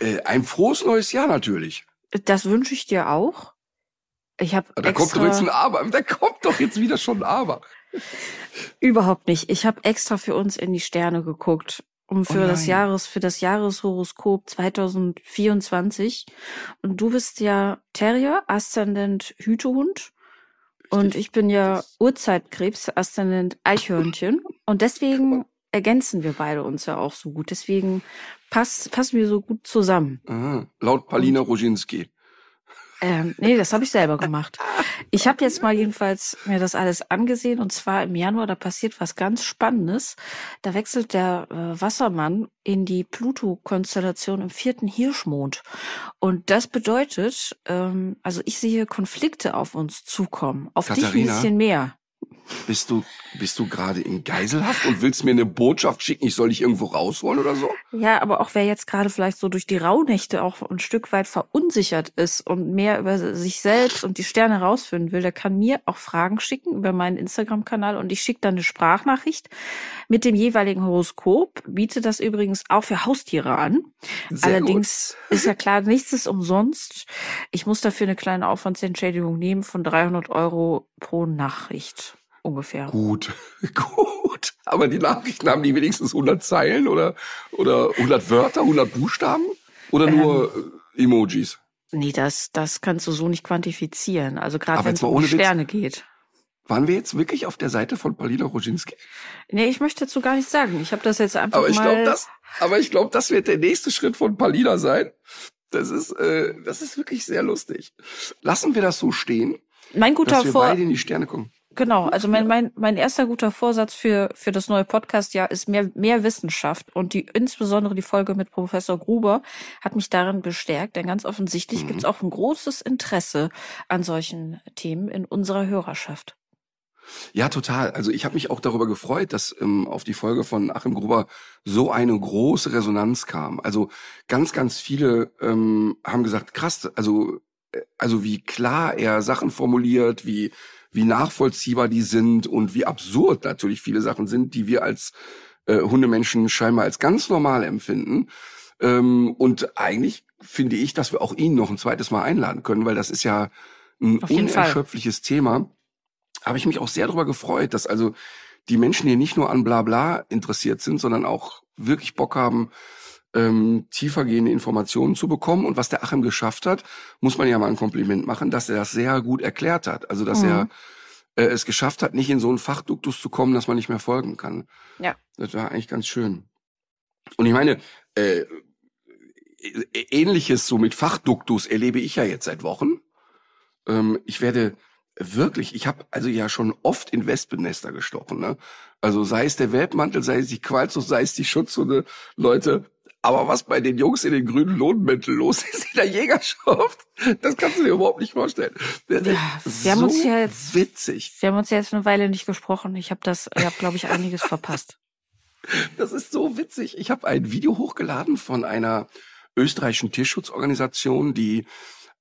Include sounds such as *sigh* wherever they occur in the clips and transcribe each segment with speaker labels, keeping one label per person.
Speaker 1: Äh, ein frohes neues Jahr natürlich.
Speaker 2: Das wünsche ich dir auch. Ich habe
Speaker 1: Da kommt doch jetzt ein Aber. Da kommt doch jetzt wieder schon ein Aber. *laughs*
Speaker 2: überhaupt nicht. Ich habe extra für uns in die Sterne geguckt, um für das
Speaker 1: nein.
Speaker 2: Jahres für das Jahreshoroskop 2024. Und du bist ja Terrier, Aszendent Hütehund. Und ich bin ja Urzeitkrebs, Aszendent Eichhörnchen. Und deswegen ergänzen wir beide uns ja auch so gut. Deswegen passt, passen wir so gut zusammen.
Speaker 1: Aha. Laut Palina Roginski.
Speaker 2: Ähm, nee, das habe ich selber gemacht. Ich habe jetzt mal jedenfalls mir das alles angesehen und zwar im Januar, da passiert was ganz Spannendes. Da wechselt der äh, Wassermann in die Pluto-Konstellation im vierten Hirschmond. Und das bedeutet, ähm, also ich sehe Konflikte auf uns zukommen. Auf dich ein
Speaker 1: Katharina?
Speaker 2: bisschen mehr.
Speaker 1: Bist du, bist du gerade in Geiselhaft und willst mir eine Botschaft schicken, ich soll dich irgendwo rausholen oder so?
Speaker 2: Ja, aber auch wer jetzt gerade vielleicht so durch die Rauhnächte auch ein Stück weit verunsichert ist und mehr über sich selbst und die Sterne herausfinden will, der kann mir auch Fragen schicken über meinen Instagram-Kanal und ich schicke dann eine Sprachnachricht mit dem jeweiligen Horoskop. Biete das übrigens auch für Haustiere an.
Speaker 1: Sehr
Speaker 2: Allerdings ist ja *laughs* klar, nichts ist umsonst. Ich muss dafür eine kleine Aufwandsentschädigung nehmen von 300 Euro pro Nachricht ungefähr.
Speaker 1: Gut, *laughs* gut. Aber die Nachrichten haben die wenigstens 100 Zeilen oder, oder 100 Wörter, 100 Buchstaben? Oder
Speaker 2: Ähm.
Speaker 1: nur Emojis?
Speaker 2: Nee, das, das kannst du so nicht quantifizieren. Also gerade wenn es um
Speaker 1: ohne Witz.
Speaker 2: Sterne geht.
Speaker 1: Waren wir jetzt wirklich auf der Seite von Palina Roginski?
Speaker 2: Nee, ich möchte dazu gar nichts sagen. Ich habe das jetzt einfach
Speaker 1: Aber ich
Speaker 2: mal.
Speaker 1: glaube, das, aber ich glaube, das wird der nächste Schritt von Palina sein. Das ist, äh, das ist wirklich sehr lustig. Lassen wir das so stehen,
Speaker 2: mein guter
Speaker 1: dass wir
Speaker 2: Vor
Speaker 1: beide in die Sterne gucken.
Speaker 2: Genau, also mein, mein, mein erster guter Vorsatz für, für das neue Podcast-Jahr ist mehr, mehr Wissenschaft und die, insbesondere die Folge mit Professor Gruber hat mich darin bestärkt, denn ganz offensichtlich
Speaker 1: Mhm.
Speaker 2: gibt es auch ein großes Interesse an solchen Themen in unserer Hörerschaft.
Speaker 1: Ja, total. Also ich habe mich auch darüber gefreut, dass ähm, auf die Folge von Achim Gruber so eine große Resonanz kam. Also ganz, ganz viele ähm, haben gesagt, krass, also, äh, also wie klar er Sachen formuliert, wie, wie nachvollziehbar die sind und wie absurd natürlich viele Sachen sind, die wir als äh, Hundemenschen scheinbar als ganz normal empfinden. Ähm, und eigentlich finde ich, dass wir auch ihn noch ein zweites Mal einladen können, weil das ist ja ein
Speaker 2: jeden Fall.
Speaker 1: unerschöpfliches Thema habe ich mich auch sehr darüber gefreut, dass also die Menschen hier nicht nur an Blabla interessiert sind, sondern auch wirklich Bock haben, ähm, tiefergehende Informationen zu bekommen. Und was der Achim geschafft hat, muss man ja mal ein Kompliment machen, dass er das sehr gut erklärt hat. Also dass
Speaker 2: Mhm.
Speaker 1: er äh, es geschafft hat, nicht in so einen Fachduktus zu kommen, dass man nicht mehr folgen kann.
Speaker 2: Ja.
Speaker 1: Das war eigentlich ganz schön. Und ich meine, äh, ä- ähnliches so mit Fachduktus erlebe ich ja jetzt seit Wochen. Ähm, ich werde wirklich, ich habe also ja schon oft in Wespennester gestochen. Ne? Also sei es der Weltmantel, sei es die Qualzucht, sei es die Schutzhunde, Leute. Aber was bei den Jungs in den grünen Lohnmänteln los ist *laughs* in der Jägerschaft, das kannst du dir überhaupt nicht vorstellen. Das
Speaker 2: Ja,
Speaker 1: ist
Speaker 2: wir haben uns
Speaker 1: so
Speaker 2: ja jetzt-
Speaker 1: witzig.
Speaker 2: Wir haben uns ja jetzt eine Weile nicht gesprochen. Ich habe das, ich habe, glaube ich, einiges verpasst. *laughs*
Speaker 1: Das ist so witzig. Ich habe ein Video hochgeladen von einer österreichischen Tierschutzorganisation, die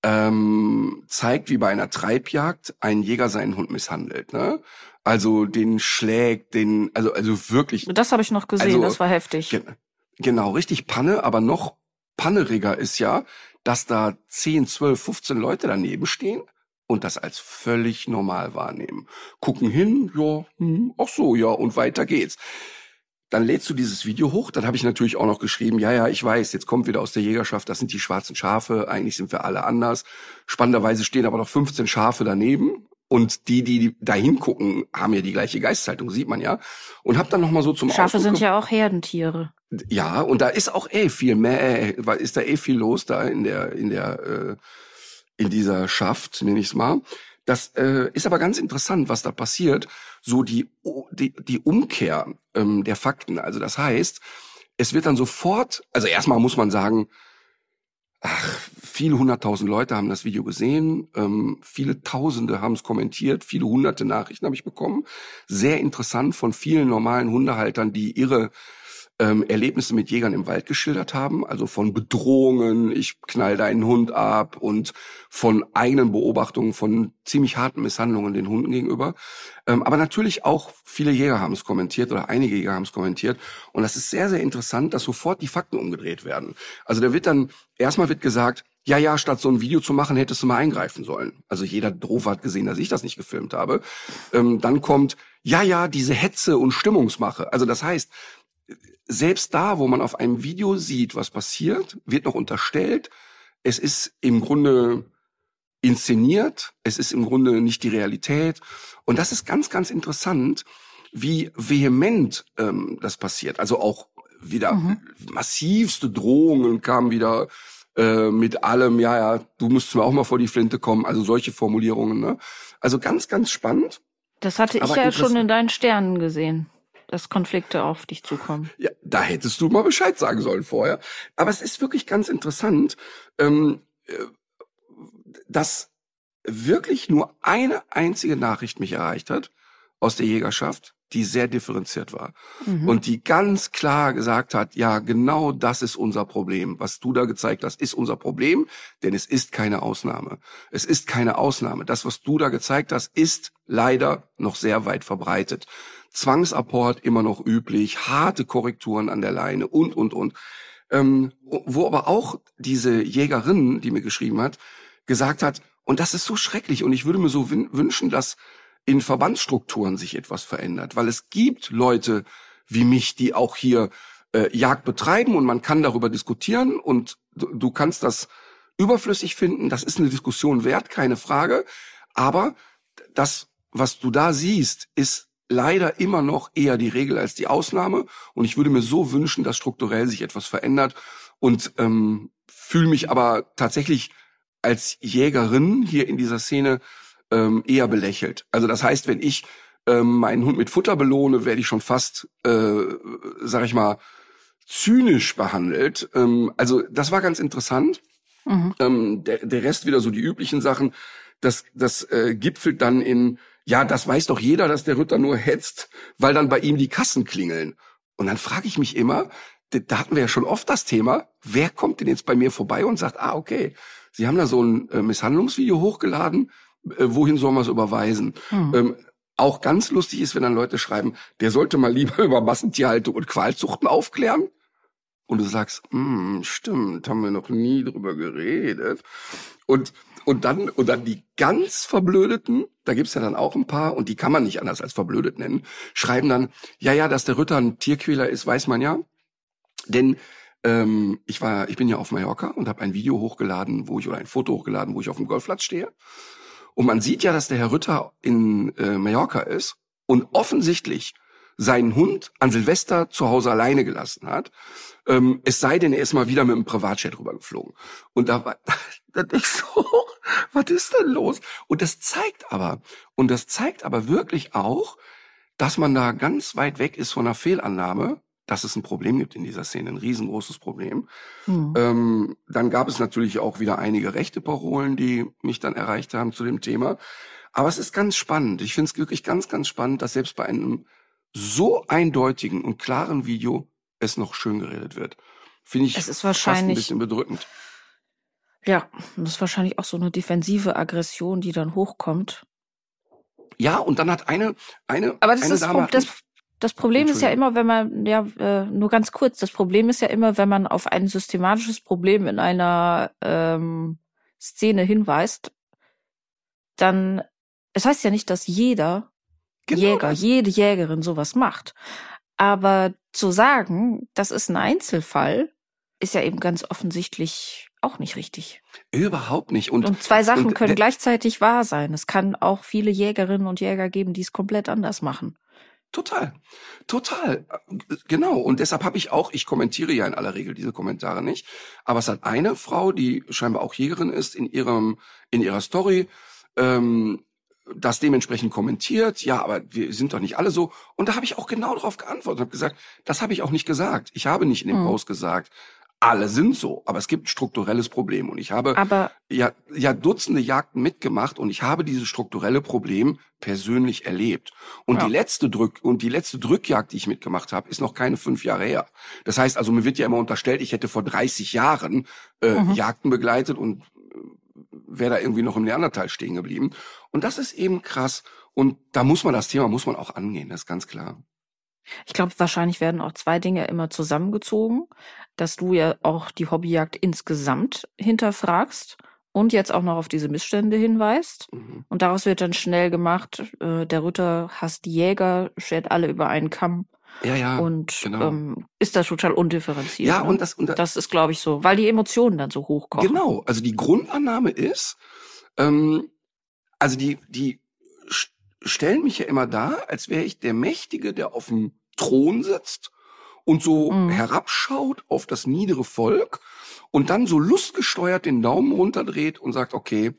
Speaker 1: ähm, zeigt, wie bei einer Treibjagd ein Jäger seinen Hund misshandelt. Ne? Also den schlägt, den, also also wirklich
Speaker 2: Das habe ich noch gesehen,
Speaker 1: Also,
Speaker 2: das war heftig.
Speaker 1: Gen genau, richtig Panne, aber noch panneriger ist ja, dass da 10, 12, 15 Leute daneben stehen und das als völlig normal wahrnehmen. Gucken hin, ja, hm, ach so, ja, und weiter geht's. Dann lädst du dieses Video hoch, dann habe ich natürlich auch noch geschrieben, ja, ja, ich weiß, jetzt kommt wieder aus der Jägerschaft, das sind die schwarzen Schafe, eigentlich sind wir alle anders. Spannenderweise stehen aber noch 15 Schafe daneben und die, die da hingucken, haben ja die gleiche Geisthaltung, sieht man ja. Und hab dann noch mal so zum
Speaker 2: Schafe
Speaker 1: Ausdruck
Speaker 2: sind ja auch Herdentiere.
Speaker 1: Ja, und da ist auch eh viel mehr, weil ist da eh viel los da in der, in der, äh, in dieser Schaft, nenne ich es mal. Das äh, ist aber ganz interessant, was da passiert. So die, die, die Umkehr ähm, der Fakten. Also das heißt, es wird dann sofort, also erstmal muss man sagen, ach, viele hunderttausend Leute haben das Video gesehen, ähm, viele Tausende haben es kommentiert, viele hunderte Nachrichten habe ich bekommen. Sehr interessant von vielen normalen Hundehaltern, die ihre ähm, Erlebnisse mit Jägern im Wald geschildert haben, also von Bedrohungen, ich knall deinen Hund ab und von eigenen Beobachtungen von ziemlich harten Misshandlungen den Hunden gegenüber. Ähm, aber natürlich auch viele Jäger haben es kommentiert oder einige Jäger haben es kommentiert. Und das ist sehr, sehr interessant, dass sofort die Fakten umgedreht werden. Also da wird dann, erstmal wird gesagt, ja, ja, statt so ein Video zu machen, hättest du mal eingreifen sollen. Also jeder Drof hat gesehen, dass ich das nicht gefilmt habe. Ähm, dann kommt, ja, ja, diese Hetze und Stimmungsmache. Also das heißt, selbst da, wo man auf einem Video sieht, was passiert, wird noch unterstellt, es ist im Grunde inszeniert, es ist im Grunde nicht die Realität. Und das ist ganz, ganz interessant, wie vehement ähm, das passiert. Also auch wieder mhm. massivste Drohungen kamen wieder äh, mit allem, ja, ja, du musst mir auch mal vor die Flinte kommen. Also solche Formulierungen. Ne? Also ganz, ganz spannend.
Speaker 2: Das hatte ich ja schon in deinen Sternen gesehen dass Konflikte auf dich zukommen.
Speaker 1: Ja, da hättest du mal Bescheid sagen sollen vorher. Aber es ist wirklich ganz interessant, ähm, äh, dass wirklich nur eine einzige Nachricht mich erreicht hat aus der Jägerschaft, die sehr differenziert war mhm. und die ganz klar gesagt hat, ja, genau das ist unser Problem. Was du da gezeigt hast, ist unser Problem, denn es ist keine Ausnahme. Es ist keine Ausnahme. Das, was du da gezeigt hast, ist leider noch sehr weit verbreitet. Zwangsapport immer noch üblich, harte Korrekturen an der Leine und, und, und. Ähm, wo aber auch diese Jägerin, die mir geschrieben hat, gesagt hat, und das ist so schrecklich und ich würde mir so wünschen, dass in Verbandsstrukturen sich etwas verändert, weil es gibt Leute wie mich, die auch hier äh, Jagd betreiben und man kann darüber diskutieren und du, kannst das überflüssig finden, das ist eine Diskussion wert, keine Frage, aber das, was du da siehst, ist leider immer noch eher die Regel als die Ausnahme. Und ich würde mir so wünschen, dass strukturell sich etwas verändert und ähm, fühle mich aber tatsächlich als Jägerin hier in dieser Szene ähm, eher belächelt. Also das heißt, wenn ich ähm, meinen Hund mit Futter belohne, werde ich schon fast, äh, sag ich mal, zynisch behandelt. Ähm, also das war ganz interessant. Mhm. Ähm, der, der Rest wieder so die üblichen Sachen. Das, das äh, gipfelt dann in ja, das weiß doch jeder, dass der Ritter nur hetzt, weil dann bei ihm die Kassen klingeln. Und dann frage ich mich immer, da hatten wir ja schon oft das Thema, wer kommt denn jetzt bei mir vorbei und sagt, ah, okay, Sie haben da so ein äh, Misshandlungsvideo hochgeladen, äh, wohin soll man es überweisen? Hm. Ähm, auch ganz lustig ist, wenn dann Leute schreiben, der sollte mal lieber *laughs* über Massentierhaltung und Qualzuchten aufklären. Und du sagst, hm, stimmt, haben wir noch nie drüber geredet. Und und dann, und dann die ganz Verblödeten, da gibt's ja dann auch ein paar, und die kann man nicht anders als verblödet nennen, schreiben dann, ja, ja, dass der Ritter ein Tierquäler ist, weiß man ja. Denn ähm, ich war, ich bin ja auf Mallorca und habe ein Video hochgeladen, wo ich, oder ein Foto hochgeladen, wo ich auf dem Golfplatz stehe. Und man sieht ja, dass der Herr Ritter in äh, Mallorca ist und offensichtlich seinen Hund an Silvester zu Hause alleine gelassen hat. Ähm, es sei denn, er ist mal wieder mit einem Privatjet rübergeflogen. Und da war, *laughs* da ich so, was ist denn los? Und das zeigt aber, und das zeigt aber wirklich auch, dass man da ganz weit weg ist von einer Fehlannahme, dass es ein Problem gibt in dieser Szene, ein riesengroßes Problem. Mhm. Ähm, dann gab es natürlich auch wieder einige rechte Parolen, die mich dann erreicht haben zu dem Thema. Aber es ist ganz spannend. Ich finde es wirklich ganz, ganz spannend, dass selbst bei einem so eindeutigen und klaren Video es noch schön geredet wird. Finde ich
Speaker 2: es ist wahrscheinlich, fast ein
Speaker 1: bisschen bedrückend.
Speaker 2: Ja, das ist wahrscheinlich auch so eine defensive Aggression, die dann hochkommt.
Speaker 1: Ja, und dann hat eine, eine,
Speaker 2: aber das
Speaker 1: eine
Speaker 2: ist Dame das, das Problem ist ja immer, wenn man, ja, äh, nur ganz kurz, das Problem ist ja immer, wenn man auf ein systematisches Problem in einer ähm, Szene hinweist, dann, es heißt ja nicht, dass jeder genau Jäger, jede Jägerin sowas macht. Aber zu sagen, das ist ein Einzelfall, ist ja eben ganz offensichtlich auch nicht richtig.
Speaker 1: Überhaupt nicht. Und,
Speaker 2: und zwei Sachen und, können gleichzeitig wahr sein. Es kann auch viele Jägerinnen und Jäger geben, die es komplett anders machen.
Speaker 1: Total, total, genau. Und deshalb habe ich auch, ich kommentiere ja in aller Regel diese Kommentare nicht, aber es hat eine Frau, die scheinbar auch Jägerin ist, in ihrem in ihrer Story ähm, das dementsprechend kommentiert, ja, aber wir sind doch nicht alle so. Und da habe ich auch genau darauf geantwortet und habe gesagt, das habe ich auch nicht gesagt. Ich habe nicht in dem
Speaker 2: Mhm.
Speaker 1: Post gesagt, alle sind so, aber es gibt ein strukturelles Problem. Und ich habe
Speaker 2: Aber
Speaker 1: ja, ja Dutzende Jagden mitgemacht und ich habe dieses strukturelle Problem persönlich erlebt. Und
Speaker 2: Ja.
Speaker 1: die letzte Drück und die letzte Drückjagd, die ich mitgemacht habe, ist noch keine fünf Jahre her. Das heißt also, mir wird ja immer unterstellt, ich hätte vor 30 Jahren äh,
Speaker 2: Mhm.
Speaker 1: Jagden begleitet und wäre da irgendwie noch im Neandertal stehen geblieben. Und das ist eben krass. Und da muss man das Thema muss man auch angehen, das ist ganz klar.
Speaker 2: Ich glaube, wahrscheinlich werden auch zwei Dinge immer zusammengezogen, dass du ja auch die Hobbyjagd insgesamt hinterfragst und jetzt auch noch auf diese Missstände hinweist.
Speaker 1: Mhm.
Speaker 2: Und daraus wird dann schnell gemacht, äh, der Ritter hasst die Jäger, schert alle über einen Kamm
Speaker 1: Ja, ja.
Speaker 2: und
Speaker 1: genau.
Speaker 2: ähm, ist da total undifferenziert.
Speaker 1: ja,
Speaker 2: ne?
Speaker 1: und das, und das,
Speaker 2: das ist, glaube ich, so, weil die Emotionen dann so hochkommen.
Speaker 1: Genau, also die Grundannahme ist, ähm, also die, die st- stellen mich ja immer dar, als wäre ich der Mächtige, der auf dem Thron sitzt und so
Speaker 2: Mhm.
Speaker 1: herabschaut auf das niedere Volk und dann so lustgesteuert den Daumen runterdreht und sagt, okay,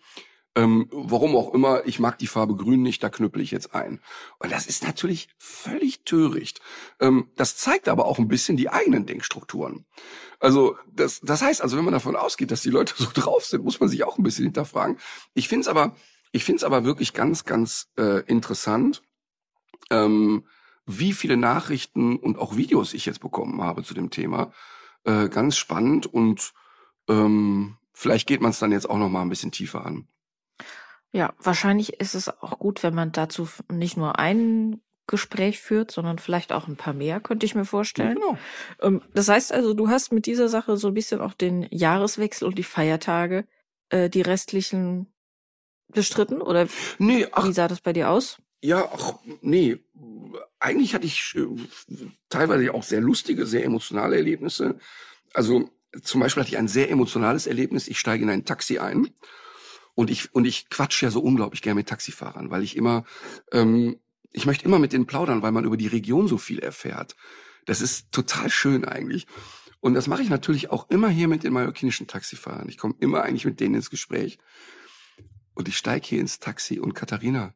Speaker 1: ähm, warum auch immer, ich mag die Farbe grün nicht, da knüppel ich jetzt ein. Und das ist natürlich völlig töricht. Ähm, das zeigt aber auch ein bisschen die eigenen Denkstrukturen. Also das, das heißt also, wenn man davon ausgeht, dass die Leute *laughs* so drauf sind, muss man sich auch ein bisschen hinterfragen. Ich finde es aber, ich finde es aber wirklich ganz, ganz äh, interessant, ähm, wie viele Nachrichten und auch Videos ich jetzt bekommen habe zu dem Thema. Äh, ganz spannend und ähm, vielleicht geht man es dann jetzt auch noch mal ein bisschen tiefer an.
Speaker 2: Ja, wahrscheinlich ist es auch gut, wenn man dazu nicht nur ein Gespräch führt, sondern vielleicht auch ein paar mehr, könnte ich mir vorstellen.
Speaker 1: Genau.
Speaker 2: Ähm, Das heißt also, du hast mit dieser Sache so ein bisschen auch den Jahreswechsel und die Feiertage, äh, die restlichen bestritten? Oder
Speaker 1: Nee, ach,
Speaker 2: wie sah das bei dir aus?
Speaker 1: Ja, ach, nee. Eigentlich hatte ich äh, teilweise auch sehr lustige, sehr emotionale Erlebnisse. Also zum Beispiel hatte ich ein sehr emotionales Erlebnis. Ich steige in ein Taxi ein und ich und ich quatsch ja so unglaublich gerne mit Taxifahrern, weil ich immer, ähm, ich möchte immer mit denen plaudern, weil man über die Region so viel erfährt. Das ist total schön eigentlich. Und das mache ich natürlich auch immer hier mit den mallorquinischen Taxifahrern. Ich komme immer eigentlich mit denen ins Gespräch. Und ich steige hier ins Taxi und Katharina,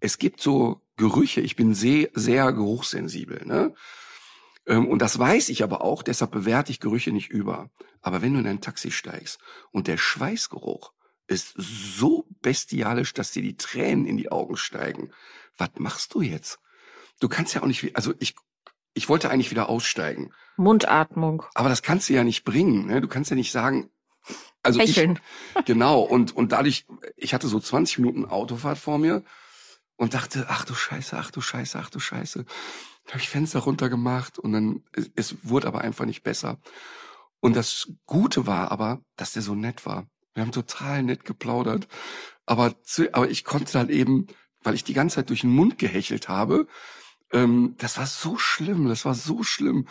Speaker 1: es gibt so Gerüche, ich bin sehr, sehr geruchssensibel, ne? Ähm, Und das weiß ich aber auch, deshalb bewerte ich Gerüche nicht über. Aber wenn du in ein Taxi steigst und der Schweißgeruch ist so bestialisch, dass dir die Tränen in die Augen steigen, was machst du jetzt? Du kannst ja auch nicht, also ich, ich wollte eigentlich wieder aussteigen,
Speaker 2: Mundatmung.
Speaker 1: aber das kannst du ja nicht bringen, ne? Du kannst ja nicht sagen, also ich,
Speaker 2: Hecheln. *laughs*
Speaker 1: Genau, und, und dadurch, ich hatte so 20 Minuten Autofahrt vor mir und dachte, ach du Scheiße, ach du Scheiße, ach du Scheiße. Da habe ich Fenster runtergemacht und dann, es, es wurde aber einfach nicht besser. Und das Gute war aber, dass der so nett war. Wir haben total nett geplaudert. Aber, zu, aber ich konnte dann eben, weil ich die ganze Zeit durch den Mund gehechelt habe, ähm, das war so schlimm, das war so schlimm.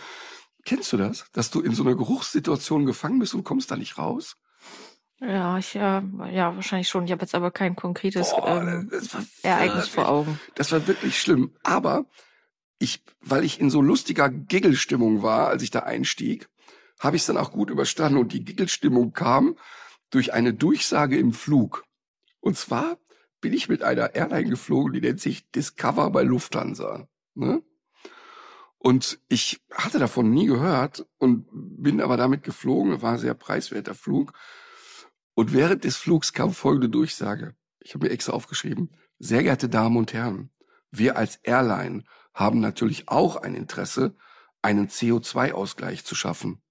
Speaker 1: Kennst du das? Dass du in so einer Geruchssituation gefangen bist und kommst da nicht raus?
Speaker 2: Ja, ich, ja, ja, wahrscheinlich schon. Ich habe jetzt aber kein konkretes
Speaker 1: Boah,
Speaker 2: ähm, Ereignis vor Augen.
Speaker 1: Das war wirklich schlimm. Aber ich, weil ich in so lustiger Giggelstimmung war, als ich da einstieg, habe ich es dann auch gut überstanden. Und die Giggelstimmung kam durch eine Durchsage im Flug. Und zwar bin ich mit einer Airline geflogen, die nennt sich Discover bei Lufthansa. Ne? Und ich hatte davon nie gehört und bin aber damit geflogen. War ein sehr preiswerter Flug. Und während des Flugs kam folgende Durchsage. Ich habe mir extra aufgeschrieben. Sehr geehrte Damen und Herren, wir als Airline haben natürlich auch ein Interesse, einen CO2-Ausgleich zu schaffen.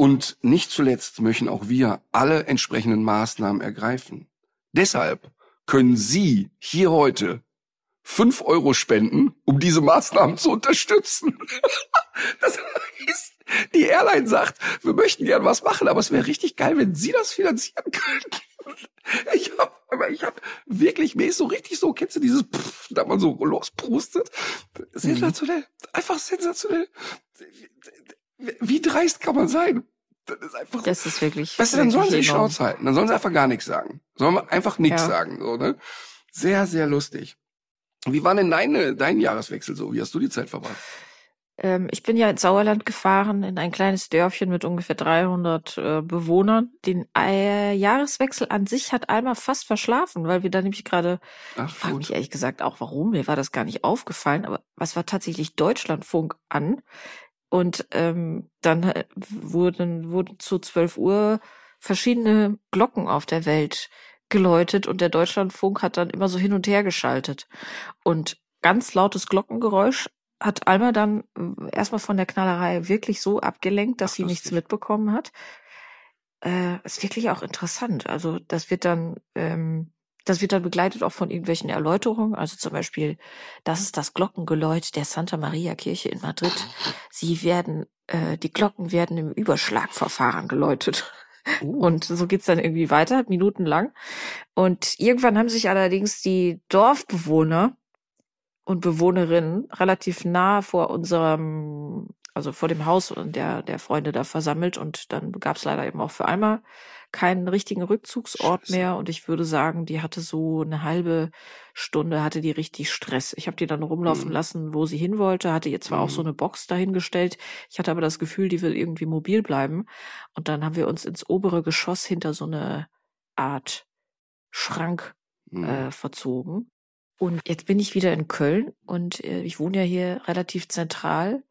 Speaker 1: Und nicht zuletzt möchten auch wir alle entsprechenden Maßnahmen ergreifen. Deshalb können Sie hier heute fünf Euro spenden, um diese Maßnahmen zu unterstützen. *laughs* Das ist, die Airline sagt, wir möchten gern was machen, aber es wäre richtig geil, wenn Sie das finanzieren könnten. Ich habe, aber ich habe wirklich, mir ist so richtig so, kennst du dieses, Pff, da man so losprustet? Sensationell, einfach sensationell. Wie dreist kann man sein? Das ist einfach.
Speaker 2: Das ist wirklich.
Speaker 1: Weißt du, dann sollen sie die. Schnauze halten. Dann sollen sie einfach gar nichts sagen. Sollen wir einfach nichts
Speaker 2: Ja.
Speaker 1: sagen, so, ne? Sehr, sehr lustig. Wie war denn deine, dein Jahreswechsel so? Wie hast du die Zeit verbracht?
Speaker 2: Ähm, ich bin ja ins Sauerland gefahren, in ein kleines Dörfchen mit ungefähr 300 äh, Bewohnern. Den äh, Jahreswechsel an sich hat Alma fast verschlafen, weil wir da nämlich gerade, ich frage mich ehrlich gesagt auch, warum, mir war das gar nicht aufgefallen, aber was war tatsächlich Deutschlandfunk an? Und ähm, dann äh, wurden, wurden zu 12 Uhr verschiedene Glocken auf der Welt geläutet und der Deutschlandfunk hat dann immer so hin und her geschaltet. Und ganz lautes Glockengeräusch hat Alma dann äh, erstmal von der Knallerei wirklich so abgelenkt, dass Ach, sie nichts mitbekommen hat. Äh, ist wirklich auch interessant. Also das wird dann, ähm, das wird dann begleitet auch von irgendwelchen Erläuterungen. Also zum Beispiel, das ist das Glockengeläut der Santa Maria Kirche in Madrid. Sie werden, äh, die Glocken werden im Überschlagverfahren geläutet. Uh. Und so geht's dann irgendwie weiter, minutenlang. Und irgendwann haben sich allerdings die Dorfbewohner und Bewohnerinnen relativ nah vor unserem, also vor dem Haus der, der Freunde da versammelt und dann gab es leider eben auch für einmal keinen richtigen Rückzugsort Scheiße. mehr und ich würde sagen, die hatte so eine halbe Stunde, hatte die richtig Stress. Ich habe die dann rumlaufen mhm. lassen, wo sie hin wollte, hatte ihr zwar mhm. auch so mhm. eine Box dahingestellt, ich hatte aber das Gefühl, die will irgendwie mobil bleiben und dann haben wir uns ins obere Geschoss hinter so eine Art Schrank mhm. äh, verzogen und jetzt bin ich wieder in Köln und äh, ich wohne ja hier relativ zentral.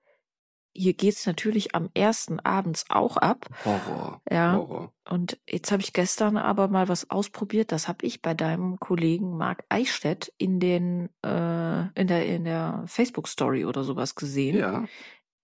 Speaker 2: Hier geht's natürlich am ersten abends auch ab.
Speaker 1: Horror.
Speaker 2: Ja.
Speaker 1: Horror.
Speaker 2: Und jetzt habe ich gestern aber mal was ausprobiert. Das habe ich bei deinem Kollegen Marc Eichstätt in den äh, in der in der Facebook Story oder sowas gesehen.
Speaker 1: Ja.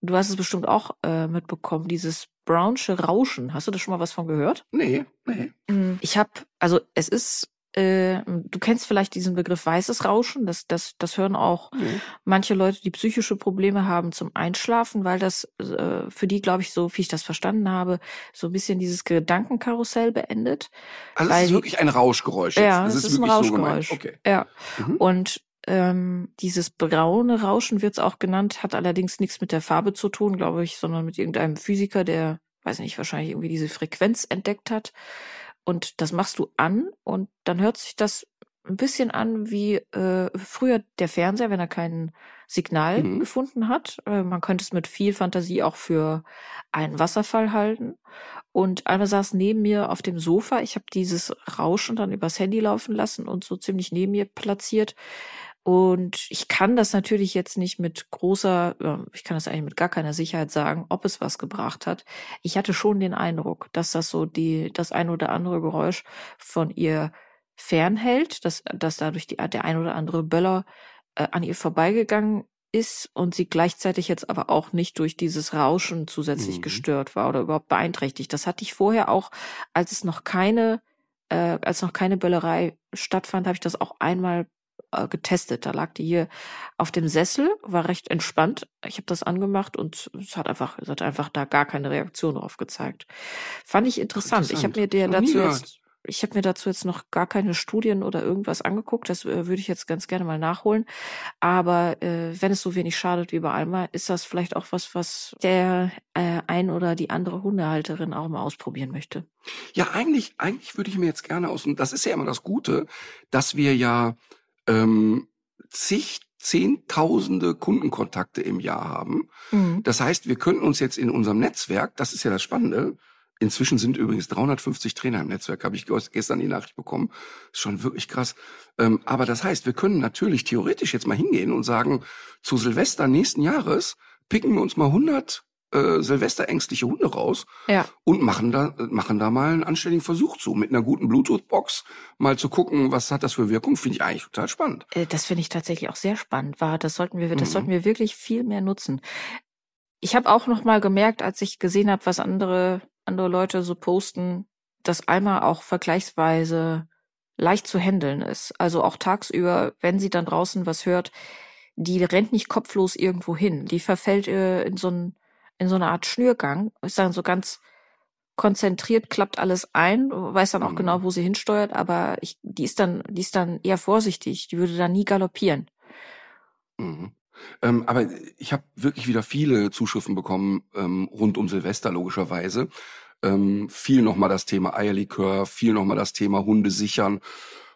Speaker 2: Du hast es bestimmt auch äh, mitbekommen, dieses Brownsche Rauschen. Hast du da schon mal was von gehört?
Speaker 1: Nee, nee.
Speaker 2: Hm, ich habe, also es ist äh, du kennst vielleicht diesen Begriff weißes Rauschen. Das, das, das hören auch mhm. manche Leute, die psychische Probleme haben zum Einschlafen, weil das äh, für die, glaube ich, so wie ich das verstanden habe, so ein bisschen dieses Gedankenkarussell beendet.
Speaker 1: Also es ist wirklich ein Rauschgeräusch.
Speaker 2: Jetzt. Ja, es ist, ist ein Rauschgeräusch. So okay. Ja. Mhm. Und ähm, dieses braune Rauschen wird es auch genannt, hat allerdings nichts mit der Farbe zu tun, glaube ich, sondern mit irgendeinem Physiker, der, weiß nicht, wahrscheinlich irgendwie diese Frequenz entdeckt hat. Und das machst du an und dann hört sich das ein bisschen an wie äh, früher der Fernseher, wenn er kein Signal mhm. gefunden hat. Äh, man könnte es mit viel Fantasie auch für einen Wasserfall halten. Und einer saß neben mir auf dem Sofa. Ich habe dieses Rauschen dann übers Handy laufen lassen und so ziemlich neben mir platziert. Und ich kann das natürlich jetzt nicht mit großer, ich kann das eigentlich mit gar keiner Sicherheit sagen, ob es was gebracht hat. Ich hatte schon den Eindruck, dass das so die, das ein oder andere Geräusch von ihr fernhält, dass, dass dadurch die, der ein oder andere Böller äh, an ihr vorbeigegangen ist und sie gleichzeitig jetzt aber auch nicht durch dieses Rauschen zusätzlich mhm. gestört war oder überhaupt beeinträchtigt. Das hatte ich vorher auch, als es noch keine, äh, als noch keine Böllerei stattfand, habe ich das auch einmal äh, getestet. Da lag die hier auf dem Sessel, war recht entspannt. Ich habe das angemacht und es hat einfach, es hat einfach da gar keine Reaktion drauf gezeigt. Fand ich interessant. interessant. Ich habe mir der dazu jetzt ich habe mir dazu jetzt noch gar keine Studien oder irgendwas angeguckt. Das äh, würde ich jetzt ganz gerne mal nachholen. Aber äh, wenn es so wenig schadet wie bei Alma, ist das vielleicht auch was, was der äh, ein oder die andere Hundehalterin auch mal ausprobieren möchte.
Speaker 1: Ja, eigentlich, eigentlich würde ich mir jetzt gerne aus, und das ist ja immer das Gute, dass wir ja ähm, zig Zehntausende Kundenkontakte im Jahr haben. Mhm. Das heißt, wir könnten uns jetzt in unserem Netzwerk, das ist ja das Spannende, inzwischen sind übrigens 350 Trainer im Netzwerk, habe ich gestern die Nachricht bekommen. Ist schon wirklich krass. Ähm, aber das heißt, wir können natürlich theoretisch jetzt mal hingehen und sagen, zu Silvester nächsten Jahres picken wir uns mal 100 äh, Silvesterängstliche Hunde raus
Speaker 2: ja.
Speaker 1: und machen da, machen da mal einen anständigen Versuch zu. Mit einer guten Bluetooth-Box mal zu gucken, was hat das für Wirkung, finde ich eigentlich total spannend.
Speaker 2: Äh, das finde ich tatsächlich auch sehr spannend. War, das sollten wir, das mhm. sollten wir wirklich viel mehr nutzen. Ich habe auch noch mal gemerkt, als ich gesehen habe, was andere andere Leute so posten, dass Alma auch vergleichsweise leicht zu handeln ist. Also auch tagsüber, wenn sie dann draußen was hört, die rennt nicht kopflos irgendwo hin. Die verfällt äh, in so ein in so eine Art Schnürgang, ist dann so ganz konzentriert, klappt alles ein, weiß dann auch mhm. genau, wo sie hinsteuert, aber ich, die ist dann, die ist dann eher vorsichtig, die würde dann nie galoppieren.
Speaker 1: Mhm. Ähm, aber ich habe wirklich wieder viele Zuschriften bekommen ähm, rund um Silvester logischerweise. Ähm, viel nochmal das Thema Eierlikör, viel nochmal das Thema Hunde sichern.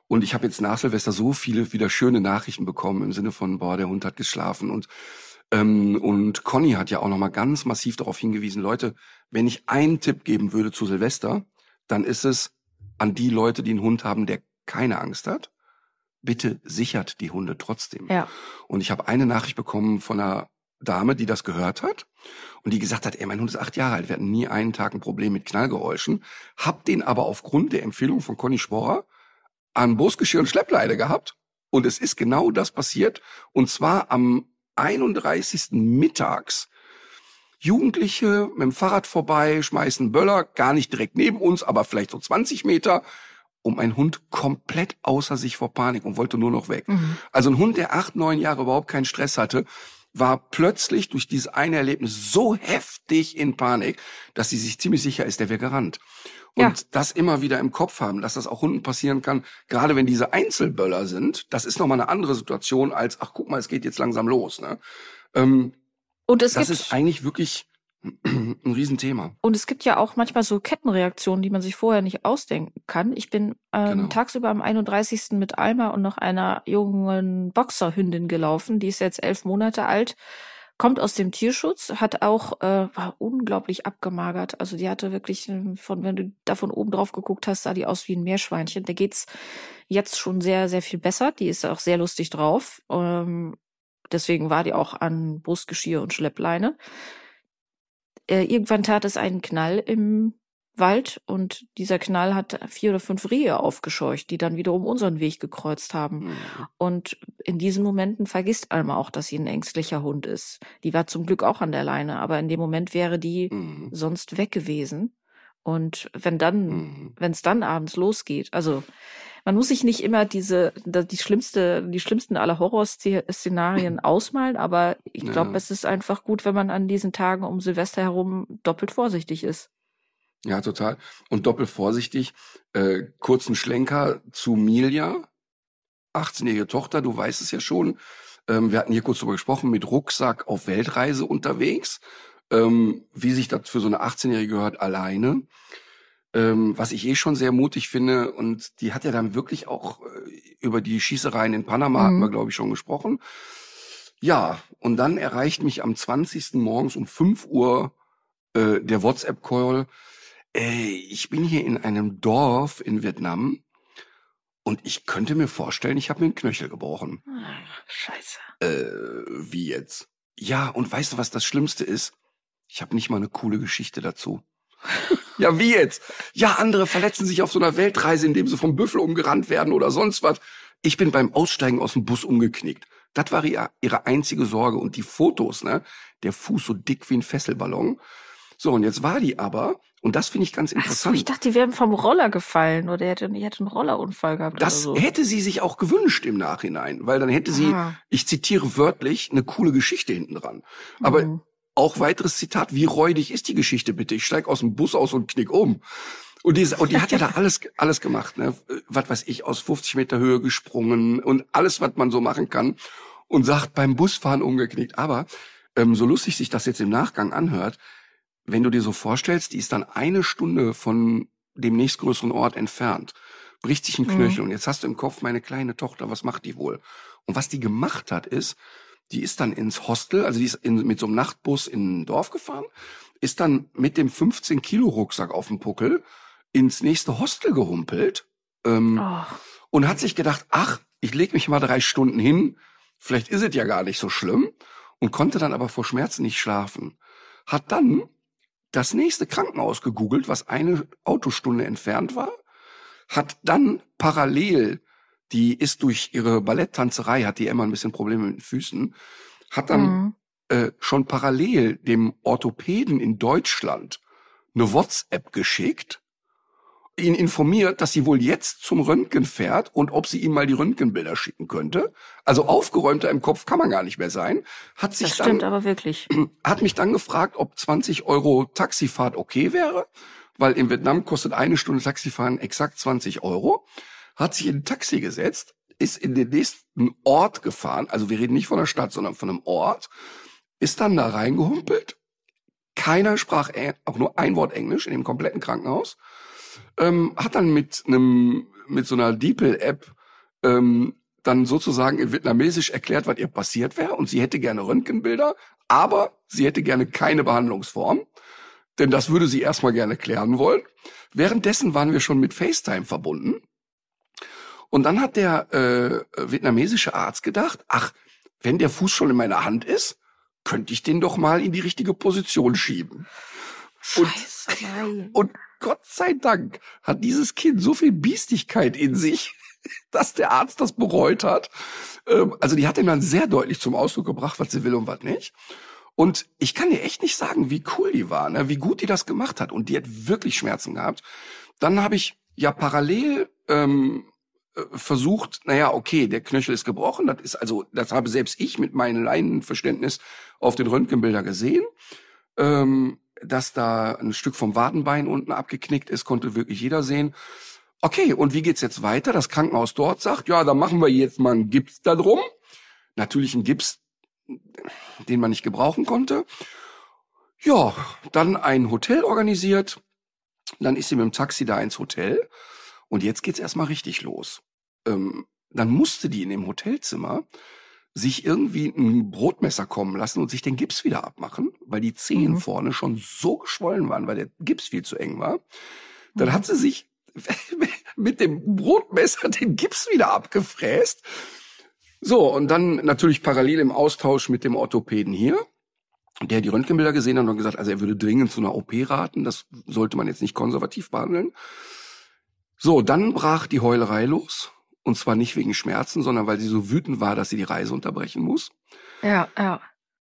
Speaker 1: Und ich habe jetzt nach Silvester so viele wieder schöne Nachrichten bekommen im Sinne von, boah, der Hund hat geschlafen und Ähm, und Conny hat ja auch nochmal ganz massiv darauf hingewiesen, Leute, wenn ich einen Tipp geben würde zu Silvester, dann ist es an die Leute, die einen Hund haben, der keine Angst hat. Bitte sichert die Hunde trotzdem.
Speaker 2: Ja.
Speaker 1: Und ich habe eine Nachricht bekommen von einer Dame, die das gehört hat und die gesagt hat, ey, mein Hund ist acht Jahre alt, wir hatten nie einen Tag ein Problem mit Knallgeräuschen, hab den aber aufgrund der Empfehlung von Conny Sporer an Brustgeschirr und Schleppleine gehabt und es ist genau das passiert und zwar am 31. mittags. Jugendliche mit dem Fahrrad vorbei, schmeißen Böller, gar nicht direkt neben uns, aber vielleicht so 20 Meter und mein Hund komplett außer sich vor Panik und wollte nur noch weg.
Speaker 2: Mhm.
Speaker 1: Also ein Hund, der acht, neun Jahre überhaupt keinen Stress hatte, war plötzlich durch dieses eine Erlebnis so heftig in Panik, dass sie sich ziemlich sicher ist, der wäre gerannt. Und
Speaker 2: Ja.
Speaker 1: das immer wieder im Kopf haben, dass das auch Hunden passieren kann, gerade wenn diese Einzelböller sind, das ist nochmal eine andere Situation als, ach guck mal, es geht jetzt langsam los. Ne? Ähm,
Speaker 2: Und es
Speaker 1: das
Speaker 2: gibt
Speaker 1: ist eigentlich wirklich *clears throat* ein Riesenthema.
Speaker 2: Und es gibt ja auch manchmal so Kettenreaktionen, die man sich vorher nicht ausdenken kann. Ich bin ähm,
Speaker 1: Genau.
Speaker 2: tagsüber am 31. mit Alma und noch einer jungen Boxerhündin gelaufen. Die ist jetzt elf Monate alt, kommt aus dem Tierschutz, hat auch, äh, war unglaublich abgemagert. Also die hatte wirklich, ähm, von wenn du da von oben drauf geguckt hast, sah die aus wie ein Meerschweinchen. Der geht's jetzt schon sehr, sehr viel besser. Die ist auch sehr lustig drauf. Ähm, deswegen war die auch an Brustgeschirr und Schleppleine äh, irgendwann tat es einen Knall im Wald und dieser Knall hat vier oder fünf Rehe aufgescheucht, die dann wiederum unseren Weg gekreuzt haben.
Speaker 1: Mhm.
Speaker 2: Und in diesen Momenten vergisst Alma auch, dass sie ein ängstlicher Hund ist. Die war zum Glück auch an der Leine, aber in dem Moment wäre die
Speaker 1: Mhm.
Speaker 2: sonst weg gewesen. Und wenn dann,
Speaker 1: Mhm.
Speaker 2: wenn es dann abends losgeht, also man muss sich nicht immer diese, die schlimmste, die schlimmsten aller Horrorszenarien *clears throat* ausmalen, aber ich
Speaker 1: Ja.
Speaker 2: glaube, es ist einfach gut, wenn man an diesen Tagen um Silvester herum doppelt vorsichtig ist.
Speaker 1: Ja, total. Und doppelt vorsichtig. Äh, kurzen Schlenker zu Milja, 18-jährige Tochter, du weißt es ja schon. Ähm, wir hatten hier kurz drüber gesprochen, mit Rucksack auf Weltreise unterwegs. Ähm, wie sich das für so eine 18-Jährige gehört, alleine. Ähm, was ich eh schon sehr mutig finde. Und die hat ja dann wirklich auch äh, über die Schießereien in Panama, hatten
Speaker 2: Mhm.
Speaker 1: wir, glaube ich, schon gesprochen. Ja, und dann erreicht mich am 20. morgens um 5 Uhr äh, der WhatsApp-Call. Ey, ich bin hier in einem Dorf in Vietnam und ich könnte mir vorstellen, ich habe mir einen Knöchel gebrochen.
Speaker 2: Ah, Scheiße.
Speaker 1: Äh, wie jetzt? Ja, und weißt du, was das Schlimmste ist? Ich habe nicht mal eine coole Geschichte dazu. *laughs* ja, wie jetzt? Ja, andere verletzen sich auf so einer Weltreise, indem sie vom Büffel umgerannt werden oder sonst was. Ich bin beim Aussteigen aus dem Bus umgeknickt. Das war ihr, ihre einzige Sorge. Und die Fotos, ne? Der Fuß so dick wie ein Fesselballon. So, und jetzt war die aber, und das finde ich ganz
Speaker 2: Ach so,
Speaker 1: interessant.
Speaker 2: ich dachte, die wären vom Roller gefallen oder hätte, die hätte einen Rollerunfall gehabt
Speaker 1: Das
Speaker 2: so.
Speaker 1: hätte sie sich auch gewünscht im Nachhinein, weil dann hätte sie,
Speaker 2: Ah.
Speaker 1: ich zitiere wörtlich, eine coole Geschichte hinten dran. Aber
Speaker 2: Mhm.
Speaker 1: Auch weiteres Zitat, wie räudig ist die Geschichte bitte? Ich steig aus dem Bus aus und knick um. Und die, und die hat ja da alles, *laughs* alles gemacht, ne? Was weiß ich, aus 50 Meter Höhe gesprungen und alles, was man so machen kann. Und sagt, beim Busfahren umgeknickt. Aber, ähm, so lustig sich das jetzt im Nachgang anhört, wenn du dir so vorstellst, die ist dann eine Stunde von dem nächstgrößeren Ort entfernt, bricht sich ein
Speaker 2: Mhm.
Speaker 1: Knöchel und jetzt hast du im Kopf meine kleine Tochter, was macht die wohl? Und was die gemacht hat, ist, die ist dann ins Hostel, also die ist in, mit so einem Nachtbus in ein Dorf gefahren, ist dann mit dem 15 Kilo Rucksack auf dem Puckel ins nächste Hostel gehumpelt ähm,
Speaker 2: Oh.
Speaker 1: und hat sich gedacht, ach, ich leg mich mal drei Stunden hin, vielleicht ist es ja gar nicht so schlimm und konnte dann aber vor Schmerzen nicht schlafen. Hat dann das nächste Krankenhaus gegoogelt, was eine Autostunde entfernt war, hat dann parallel, die ist durch ihre Balletttanzerei, hat die immer ein bisschen Probleme mit den Füßen, hat dann
Speaker 2: Mhm.
Speaker 1: äh, schon parallel dem Orthopäden in Deutschland eine WhatsApp geschickt, ihn informiert, dass sie wohl jetzt zum Röntgen fährt und ob sie ihm mal die Röntgenbilder schicken könnte. Also aufgeräumter im Kopf kann man gar nicht mehr sein. Hat sich
Speaker 2: Das
Speaker 1: dann
Speaker 2: stimmt aber wirklich. *clears throat*
Speaker 1: hat mich dann gefragt, ob 20 Euro Taxifahrt okay wäre, weil in Vietnam kostet eine Stunde Taxifahren exakt 20 Euro. Hat sich in ein Taxi gesetzt, ist in den nächsten Ort gefahren, also wir reden nicht von einer Stadt, sondern von einem Ort, ist dann da reingehumpelt. Keiner sprach auch nur ein Wort Englisch in dem kompletten Krankenhaus. Ähm, hat dann mit einem mit so einer DeepL-App ähm, dann sozusagen in Vietnamesisch erklärt, was ihr passiert wäre. Und sie hätte gerne Röntgenbilder, aber sie hätte gerne keine Behandlungsform. Denn das würde sie erstmal gerne klären wollen. Währenddessen waren wir schon mit FaceTime verbunden. Und dann hat der äh, vietnamesische Arzt gedacht, ach, wenn der Fuß schon in meiner Hand ist, könnte ich den doch mal in die richtige Position schieben.
Speaker 2: Scheiße, nein. *laughs*
Speaker 1: Und Gott sei Dank hat dieses Kind so viel Biestigkeit in sich, *laughs* dass der Arzt das bereut hat. Ähm, also die hat ihm dann sehr deutlich zum Ausdruck gebracht, was sie will und was nicht. Und ich kann dir echt nicht sagen, wie cool die war, ne? wie gut die das gemacht hat. Und die hat wirklich Schmerzen gehabt. Dann habe ich ja parallel ähm, äh, versucht, naja, okay, der Knöchel ist gebrochen. Das ist also, das habe selbst ich mit meinem Leinenverständnis auf den Röntgenbilder gesehen. Ähm, dass da ein Stück vom Wadenbein unten abgeknickt ist, konnte wirklich jeder sehen. Okay, und wie geht's jetzt weiter? Das Krankenhaus dort sagt, ja, da machen wir jetzt mal einen Gips da drum. Natürlich ein Gips, den man nicht gebrauchen konnte. Ja, dann ein Hotel organisiert. Dann ist sie mit dem Taxi da ins Hotel. Und jetzt geht's erstmal richtig los. Ähm, dann musste die in dem Hotelzimmer sich irgendwie ein Brotmesser kommen lassen und sich den Gips wieder abmachen, weil die Zehen
Speaker 2: Mhm.
Speaker 1: vorne schon so geschwollen waren, weil der Gips viel zu eng war. Dann
Speaker 2: Mhm.
Speaker 1: hat sie sich *laughs* mit dem Brotmesser den Gips wieder abgefräst. So, und dann natürlich parallel im Austausch mit dem Orthopäden hier, der die Röntgenbilder gesehen hat und gesagt, also er würde dringend zu einer OP raten, das sollte man jetzt nicht konservativ behandeln. So, dann brach die Heulerei los. Und zwar nicht wegen Schmerzen, sondern weil sie so wütend war, dass sie die Reise unterbrechen muss.
Speaker 2: Ja, ja.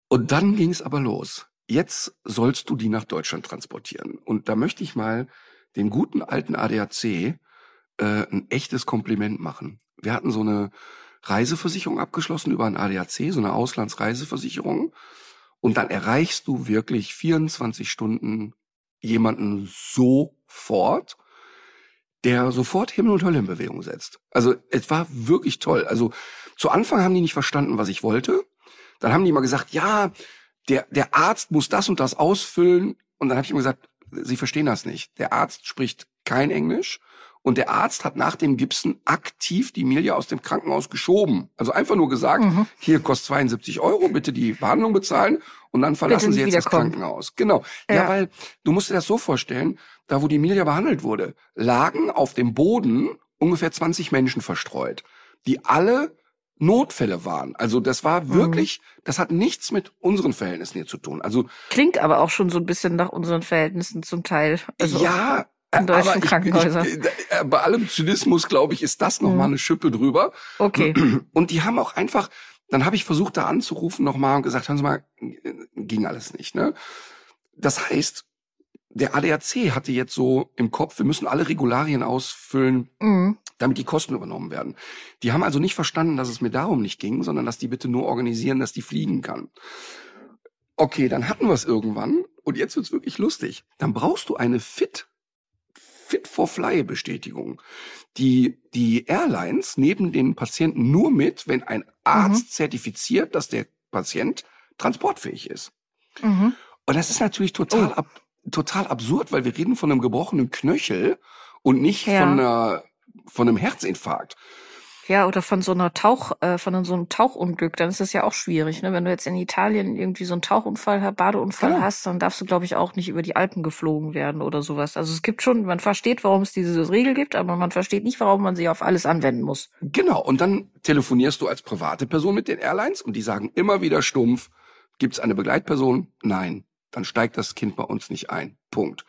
Speaker 1: Und dann ging es aber los. Jetzt sollst du die nach Deutschland transportieren. Und da möchte ich mal dem guten alten ADAC äh, ein echtes Kompliment machen. Wir hatten so eine Reiseversicherung abgeschlossen über ein ADAC, so eine Auslandsreiseversicherung. Und dann erreichst du wirklich 24 Stunden jemanden sofort, der sofort Himmel und Hölle in Bewegung setzt. Also es war wirklich toll. Also zu Anfang haben die nicht verstanden, was ich wollte. Dann haben die immer gesagt, ja, der, der Arzt muss das und das ausfüllen. Und dann habe ich immer gesagt, Sie verstehen das nicht. Der Arzt spricht kein Englisch und der Arzt hat nach dem Gipsen aktiv die Milia aus dem Krankenhaus geschoben. Also einfach nur gesagt,
Speaker 2: Mhm.
Speaker 1: hier kostet 72 Euro, bitte die Behandlung bezahlen und dann verlassen Sie jetzt das
Speaker 2: wiederkommen.
Speaker 1: Krankenhaus. Genau. Ja.
Speaker 2: Ja.
Speaker 1: weil du musst dir das so vorstellen, da wo die Milia behandelt wurde, lagen auf dem Boden ungefähr 20 Menschen verstreut, die alle Notfälle waren. Also das war
Speaker 2: Mhm.
Speaker 1: wirklich, das hat nichts mit unseren Verhältnissen hier zu tun. Also
Speaker 2: Klingt aber auch schon so ein bisschen nach unseren Verhältnissen zum Teil. Also
Speaker 1: ja,
Speaker 2: in deutschen
Speaker 1: aber ich-
Speaker 2: Krankenhäusern.
Speaker 1: Ich, äh, bei allem Zynismus, glaube ich, ist das noch
Speaker 2: Mhm.
Speaker 1: mal eine Schippe drüber.
Speaker 2: Okay. *clears throat*
Speaker 1: Und die haben auch einfach, dann habe ich versucht, da anzurufen nochmal und gesagt, hören Sie mal, äh, ging alles nicht. Ne? Das heißt, der ADAC hatte jetzt so im Kopf, wir müssen alle Regularien ausfüllen,
Speaker 2: Mhm.
Speaker 1: damit die Kosten übernommen werden. Die haben also nicht verstanden, dass es mir darum nicht ging, sondern dass die bitte nur organisieren, dass die fliegen kann. Okay, dann hatten wir es irgendwann und jetzt wird's wirklich lustig. Dann brauchst du eine Fit Fit for Fly Bestätigung. Die die Airlines nehmen den Patienten nur mit, wenn ein Arzt zertifiziert, dass der Patient transportfähig ist.
Speaker 2: Mhm.
Speaker 1: Und das ist natürlich total,
Speaker 2: Oh.
Speaker 1: ab, total absurd, weil wir reden von einem gebrochenen Knöchel und nicht
Speaker 2: Ja.
Speaker 1: von, einer, von einem Herzinfarkt.
Speaker 2: Ja, oder von so einer Tauch, äh, von so einem Tauchunglück, dann ist das ja auch schwierig, ne? Wenn du jetzt in Italien irgendwie so einen Tauchunfall, Badeunfall
Speaker 1: Genau.
Speaker 2: hast, dann darfst du, glaube ich, auch nicht über die Alpen geflogen werden oder sowas. Also es gibt schon, man versteht, warum es diese Regel gibt, aber man versteht nicht, warum man sie auf alles anwenden muss.
Speaker 1: Genau, und dann telefonierst du als private Person mit den Airlines und die sagen immer wieder stumpf, gibt's eine Begleitperson? Nein. Dann steigt das Kind bei uns nicht ein. Punkt.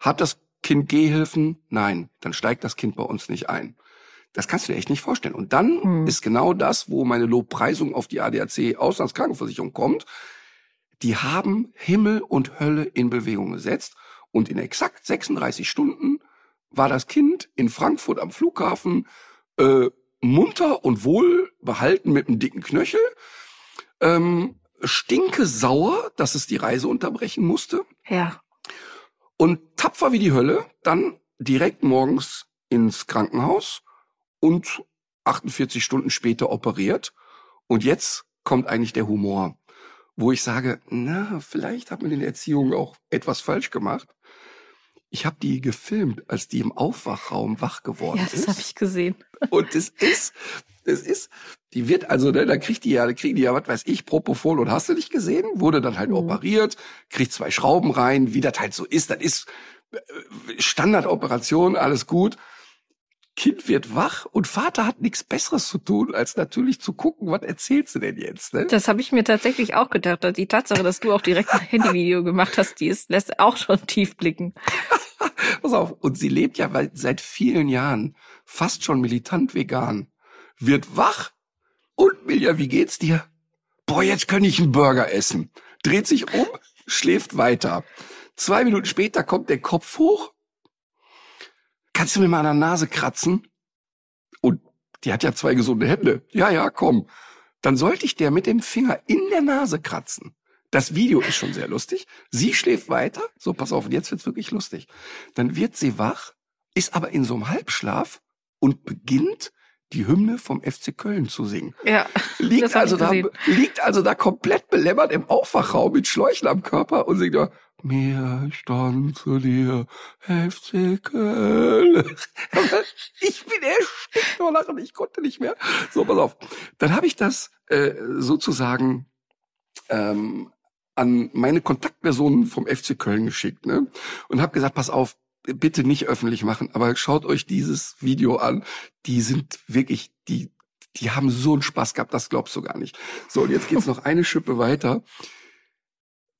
Speaker 1: Hat das Kind Gehhilfen? Nein. Dann steigt das Kind bei uns nicht ein. Das kannst du dir echt nicht vorstellen. Und dann
Speaker 2: Hm.
Speaker 1: ist genau das, wo meine Lobpreisung auf die ADAC Auslandskrankenversicherung kommt. Die haben Himmel und Hölle in Bewegung gesetzt und in exakt 36 Stunden war das Kind in Frankfurt am Flughafen äh, munter und wohl behalten mit einem dicken Knöchel. Ähm, stinke sauer, dass es die Reise unterbrechen musste.
Speaker 2: Ja.
Speaker 1: Und tapfer wie die Hölle, dann direkt morgens ins Krankenhaus und 48 Stunden später operiert. Und jetzt kommt eigentlich der Humor, wo ich sage, na, vielleicht hat man in der Erziehung auch etwas falsch gemacht. Ich habe die gefilmt, als die im Aufwachraum wach geworden
Speaker 2: Ja,
Speaker 1: ist.
Speaker 2: das habe ich gesehen.
Speaker 1: Und es ist, Das ist, die wird also, ne, da kriegt die ja, da kriegen die ja, was weiß ich, Propofol und hast du nicht gesehen? Wurde dann halt mhm. operiert, kriegt zwei Schrauben rein, wie das halt so ist. Das ist äh, Standardoperation, alles gut. Kind wird wach und Vater hat nichts Besseres zu tun, als natürlich zu gucken, was erzählst du denn jetzt? Ne?
Speaker 2: Das habe ich mir tatsächlich auch gedacht. Die Tatsache, dass du auch direkt ein Handyvideo gemacht hast, die ist, lässt auch schon *laughs* tief blicken.
Speaker 1: Pass auf, und sie lebt ja seit vielen Jahren fast schon militant vegan, wird wach und Milja, wie geht's dir? Boah, jetzt kann ich einen Burger essen. Dreht sich um, *laughs* schläft weiter. Zwei Minuten später kommt der Kopf hoch kannst du mir mal an der Nase kratzen? Und die hat ja zwei gesunde Hände. Ja, ja, komm. Dann sollte ich der mit dem Finger in der Nase kratzen. Das Video ist schon sehr lustig. Sie schläft weiter. So, pass auf, und jetzt wird's wirklich lustig. Dann wird sie wach, ist aber in so einem Halbschlaf und beginnt die Hymne vom FC Köln zu singen.
Speaker 2: Ja.
Speaker 1: Liegt also da, liegt also da komplett belämmert im Aufwachraum mit Schläuchen am Körper und singt da, mir stand zu dir FC Köln. *laughs* ich bin erstickt vor Lachen, ich konnte nicht mehr. So, pass auf. Dann habe ich das äh, sozusagen ähm, an meine Kontaktpersonen vom FC Köln geschickt ne? und habe gesagt, pass auf, bitte nicht öffentlich machen, aber schaut euch dieses Video an. Die sind wirklich, die, die haben so einen Spaß gehabt, das glaubst du gar nicht. So, und jetzt geht's noch *laughs* eine Schippe weiter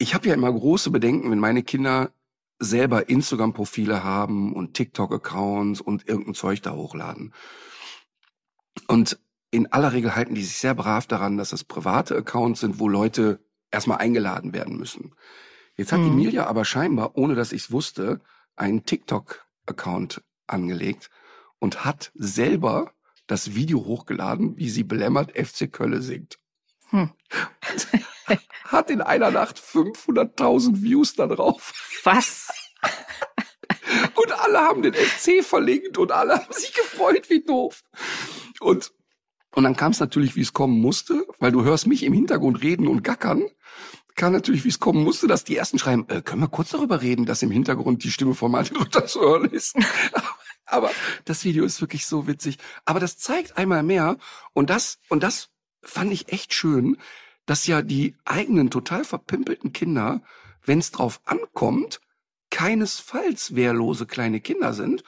Speaker 1: ich habe ja immer große Bedenken, wenn meine Kinder selber Instagram-Profile haben und TikTok-Accounts und irgendein Zeug da hochladen. Und in aller Regel halten die sich sehr brav daran, dass es private Accounts sind, wo Leute erstmal eingeladen werden müssen. Jetzt hat mhm. Emilia aber scheinbar, ohne dass ich es wusste, einen TikTok-Account angelegt und hat selber das Video hochgeladen, wie sie belämmert FC Kölle singt. Hm. *laughs* hat in einer Nacht 500.000 Views da drauf.
Speaker 2: Was? *laughs*
Speaker 1: Und alle haben den FC verlinkt und alle haben sich gefreut, wie doof. Und, und dann kam es natürlich, wie es kommen musste, weil du hörst mich im Hintergrund reden und gackern. Kam natürlich, wie es kommen musste, dass die ersten schreiben, äh, können wir kurz darüber reden, dass im Hintergrund die Stimme von Martin Luther zu hören ist. *laughs* Aber das Video ist wirklich so witzig. Aber das zeigt einmal mehr und das, und das fand ich echt schön, dass ja die eigenen total verpimpelten Kinder, wenn es drauf ankommt, keinesfalls wehrlose kleine Kinder sind,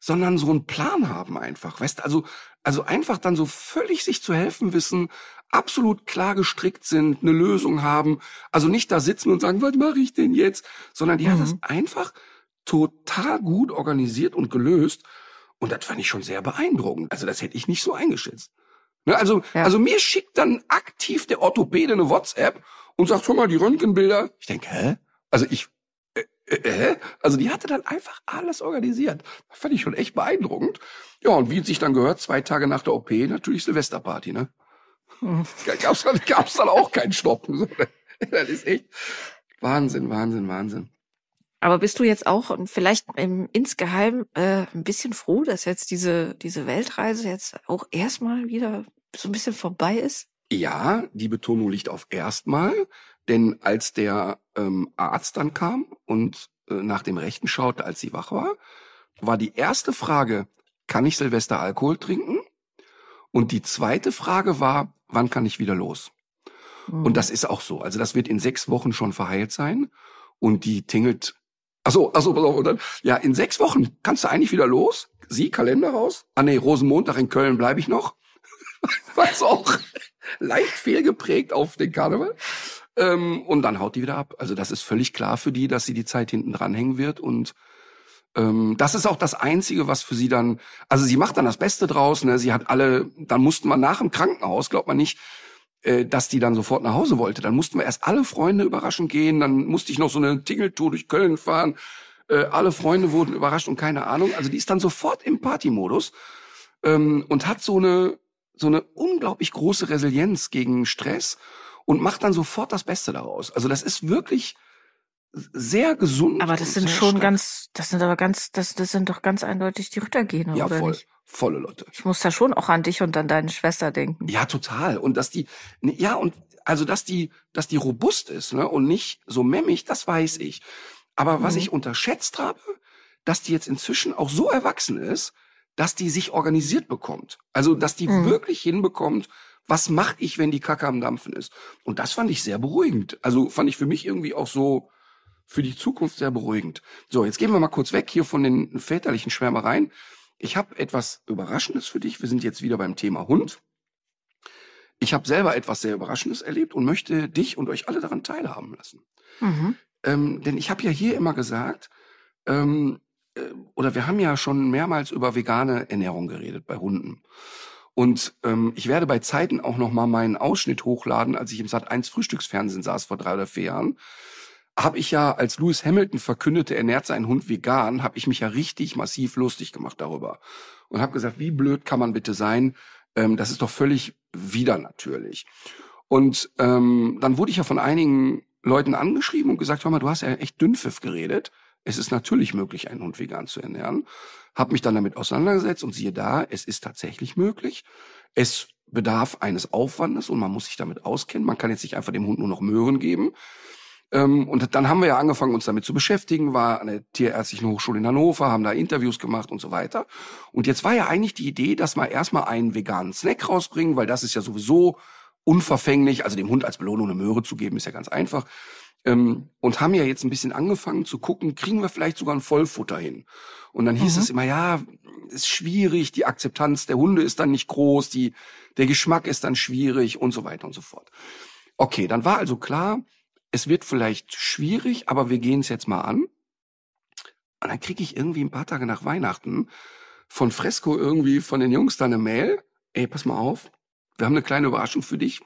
Speaker 1: sondern so einen Plan haben einfach. Weißt also, also einfach dann so völlig sich zu helfen wissen, absolut klar gestrickt sind, eine Lösung haben, also nicht da sitzen und sagen, was mache ich denn jetzt, sondern die mhm. hat das einfach total gut organisiert und gelöst. Und das fand ich schon sehr beeindruckend. Also das hätte ich nicht so eingeschätzt. Ne, also, ja. also mir schickt dann aktiv der Orthopäde eine WhatsApp und sagt, schon mal, die Röntgenbilder. Ich denke, hä? Also ich, äh, äh, hä? Also die hatte dann einfach alles organisiert. Das fand ich schon echt beeindruckend. Ja, und wie es sich dann gehört, zwei Tage nach der OP natürlich Silvesterparty, ne? Hm. Gab's, dann, gab's dann auch keinen Stopp. Das ist echt Wahnsinn, Wahnsinn, Wahnsinn.
Speaker 2: Aber bist du jetzt auch vielleicht im, insgeheim äh, ein bisschen froh, dass jetzt diese, diese Weltreise jetzt auch erstmal wieder so ein bisschen vorbei ist?
Speaker 1: Ja, die Betonung liegt auf erstmal, denn als der ähm, Arzt dann kam und äh, nach dem Rechten schaute, als sie wach war, war die erste Frage, kann ich Silvester Alkohol trinken? Und die zweite Frage war, wann kann ich wieder los? Mhm. Und das ist auch so. Also das wird in sechs Wochen schon verheilt sein. Und die tingelt Ach so, ach so, pass auf. Dann, ja, in sechs Wochen kannst du eigentlich wieder los. Sie, Kalender raus. Ah nee, Rosenmontag in Köln bleibe ich noch. *laughs* Was auch leicht fehlgeprägt auf den Karneval. Ähm, und dann haut die wieder ab. Also das ist völlig klar für die, dass sie die Zeit hinten dranhängen wird. Und das ist auch das Einzige, was für sie dann, also sie macht dann das Beste draus. Ne? Sie hat alle, dann mussten wir nach dem Krankenhaus, glaubt man nicht, äh, dass die dann sofort nach Hause wollte. Dann mussten wir erst alle Freunde überraschen gehen, dann musste ich noch so eine Tingeltour durch Köln fahren. Äh, alle Freunde wurden überrascht und keine Ahnung. Also die ist dann sofort im Partymodus ähm, und hat so eine so eine unglaublich große Resilienz gegen Stress und macht dann sofort das Beste daraus. Also das ist wirklich sehr gesund.
Speaker 2: Aber das sind schon stark. ganz, das sind aber ganz, das, das sind doch ganz eindeutig die Rittergene,
Speaker 1: ja,
Speaker 2: oder
Speaker 1: voll.
Speaker 2: nicht?
Speaker 1: volle Lotte.
Speaker 2: Ich muss da schon auch an dich und an deine Schwester denken.
Speaker 1: Ja, total. Und dass die, ne, ja, und also dass die, dass die robust ist, ne, und nicht so memmig, das weiß ich. Aber was mhm. ich unterschätzt habe, dass die jetzt inzwischen auch so erwachsen ist, dass die sich organisiert bekommt. Also, dass die
Speaker 2: Mhm.
Speaker 1: wirklich hinbekommt, was mache ich, wenn die Kacke am Dampfen ist. Und das fand ich sehr beruhigend. Also fand ich für mich irgendwie auch so für die Zukunft sehr beruhigend. So, jetzt gehen wir mal kurz weg hier von den väterlichen Schwärmereien. Ich habe etwas Überraschendes für dich. Wir sind jetzt wieder beim Thema Hund. Ich habe selber etwas sehr Überraschendes erlebt und möchte dich und euch alle daran teilhaben lassen.
Speaker 2: Mhm.
Speaker 1: Ähm, denn ich habe ja hier immer gesagt, ähm, äh, oder wir haben ja schon mehrmals über vegane Ernährung geredet bei Hunden. Und ähm, ich werde bei Zeiten auch noch mal meinen Ausschnitt hochladen, als ich im Sat 1 Frühstücksfernsehen saß vor drei oder vier Jahren. Habe ich ja, als Lewis Hamilton verkündete, er ernährt seinen Hund vegan, habe ich mich ja richtig massiv lustig gemacht darüber. Und habe gesagt, wie blöd kann man bitte sein? Ähm, das ist doch völlig wieder natürlich. Und ähm, dann wurde ich ja von einigen Leuten angeschrieben und gesagt, hör mal, du hast ja echt Dünnpfiff geredet. Es ist natürlich möglich, einen Hund vegan zu ernähren. Hab mich dann damit auseinandergesetzt und siehe da, es ist tatsächlich möglich. Es bedarf eines Aufwandes und man muss sich damit auskennen. Man kann jetzt nicht einfach dem Hund nur noch Möhren geben. Ähm, und dann haben wir ja angefangen, uns damit zu beschäftigen, war an der Tierärztlichen Hochschule in Hannover, haben da Interviews gemacht und so weiter. Und jetzt war ja eigentlich die Idee, dass wir erstmal einen veganen Snack rausbringen, weil das ist ja sowieso unverfänglich. Also dem Hund als Belohnung eine Möhre zu geben, ist ja ganz einfach. Ähm, und haben ja jetzt ein bisschen angefangen zu gucken, kriegen wir vielleicht sogar ein Vollfutter hin. Und dann hieß
Speaker 2: Mhm.
Speaker 1: es immer, ja, ist schwierig, die Akzeptanz der Hunde ist dann nicht groß, die, der Geschmack ist dann schwierig und so weiter und so fort. Okay, dann war also klar, es wird vielleicht schwierig, aber wir gehen es jetzt mal an. Und dann kriege ich irgendwie ein paar Tage nach Weihnachten von Fresco irgendwie von den Jungs da eine Mail. Ey, pass mal auf, wir haben eine kleine Überraschung für dich.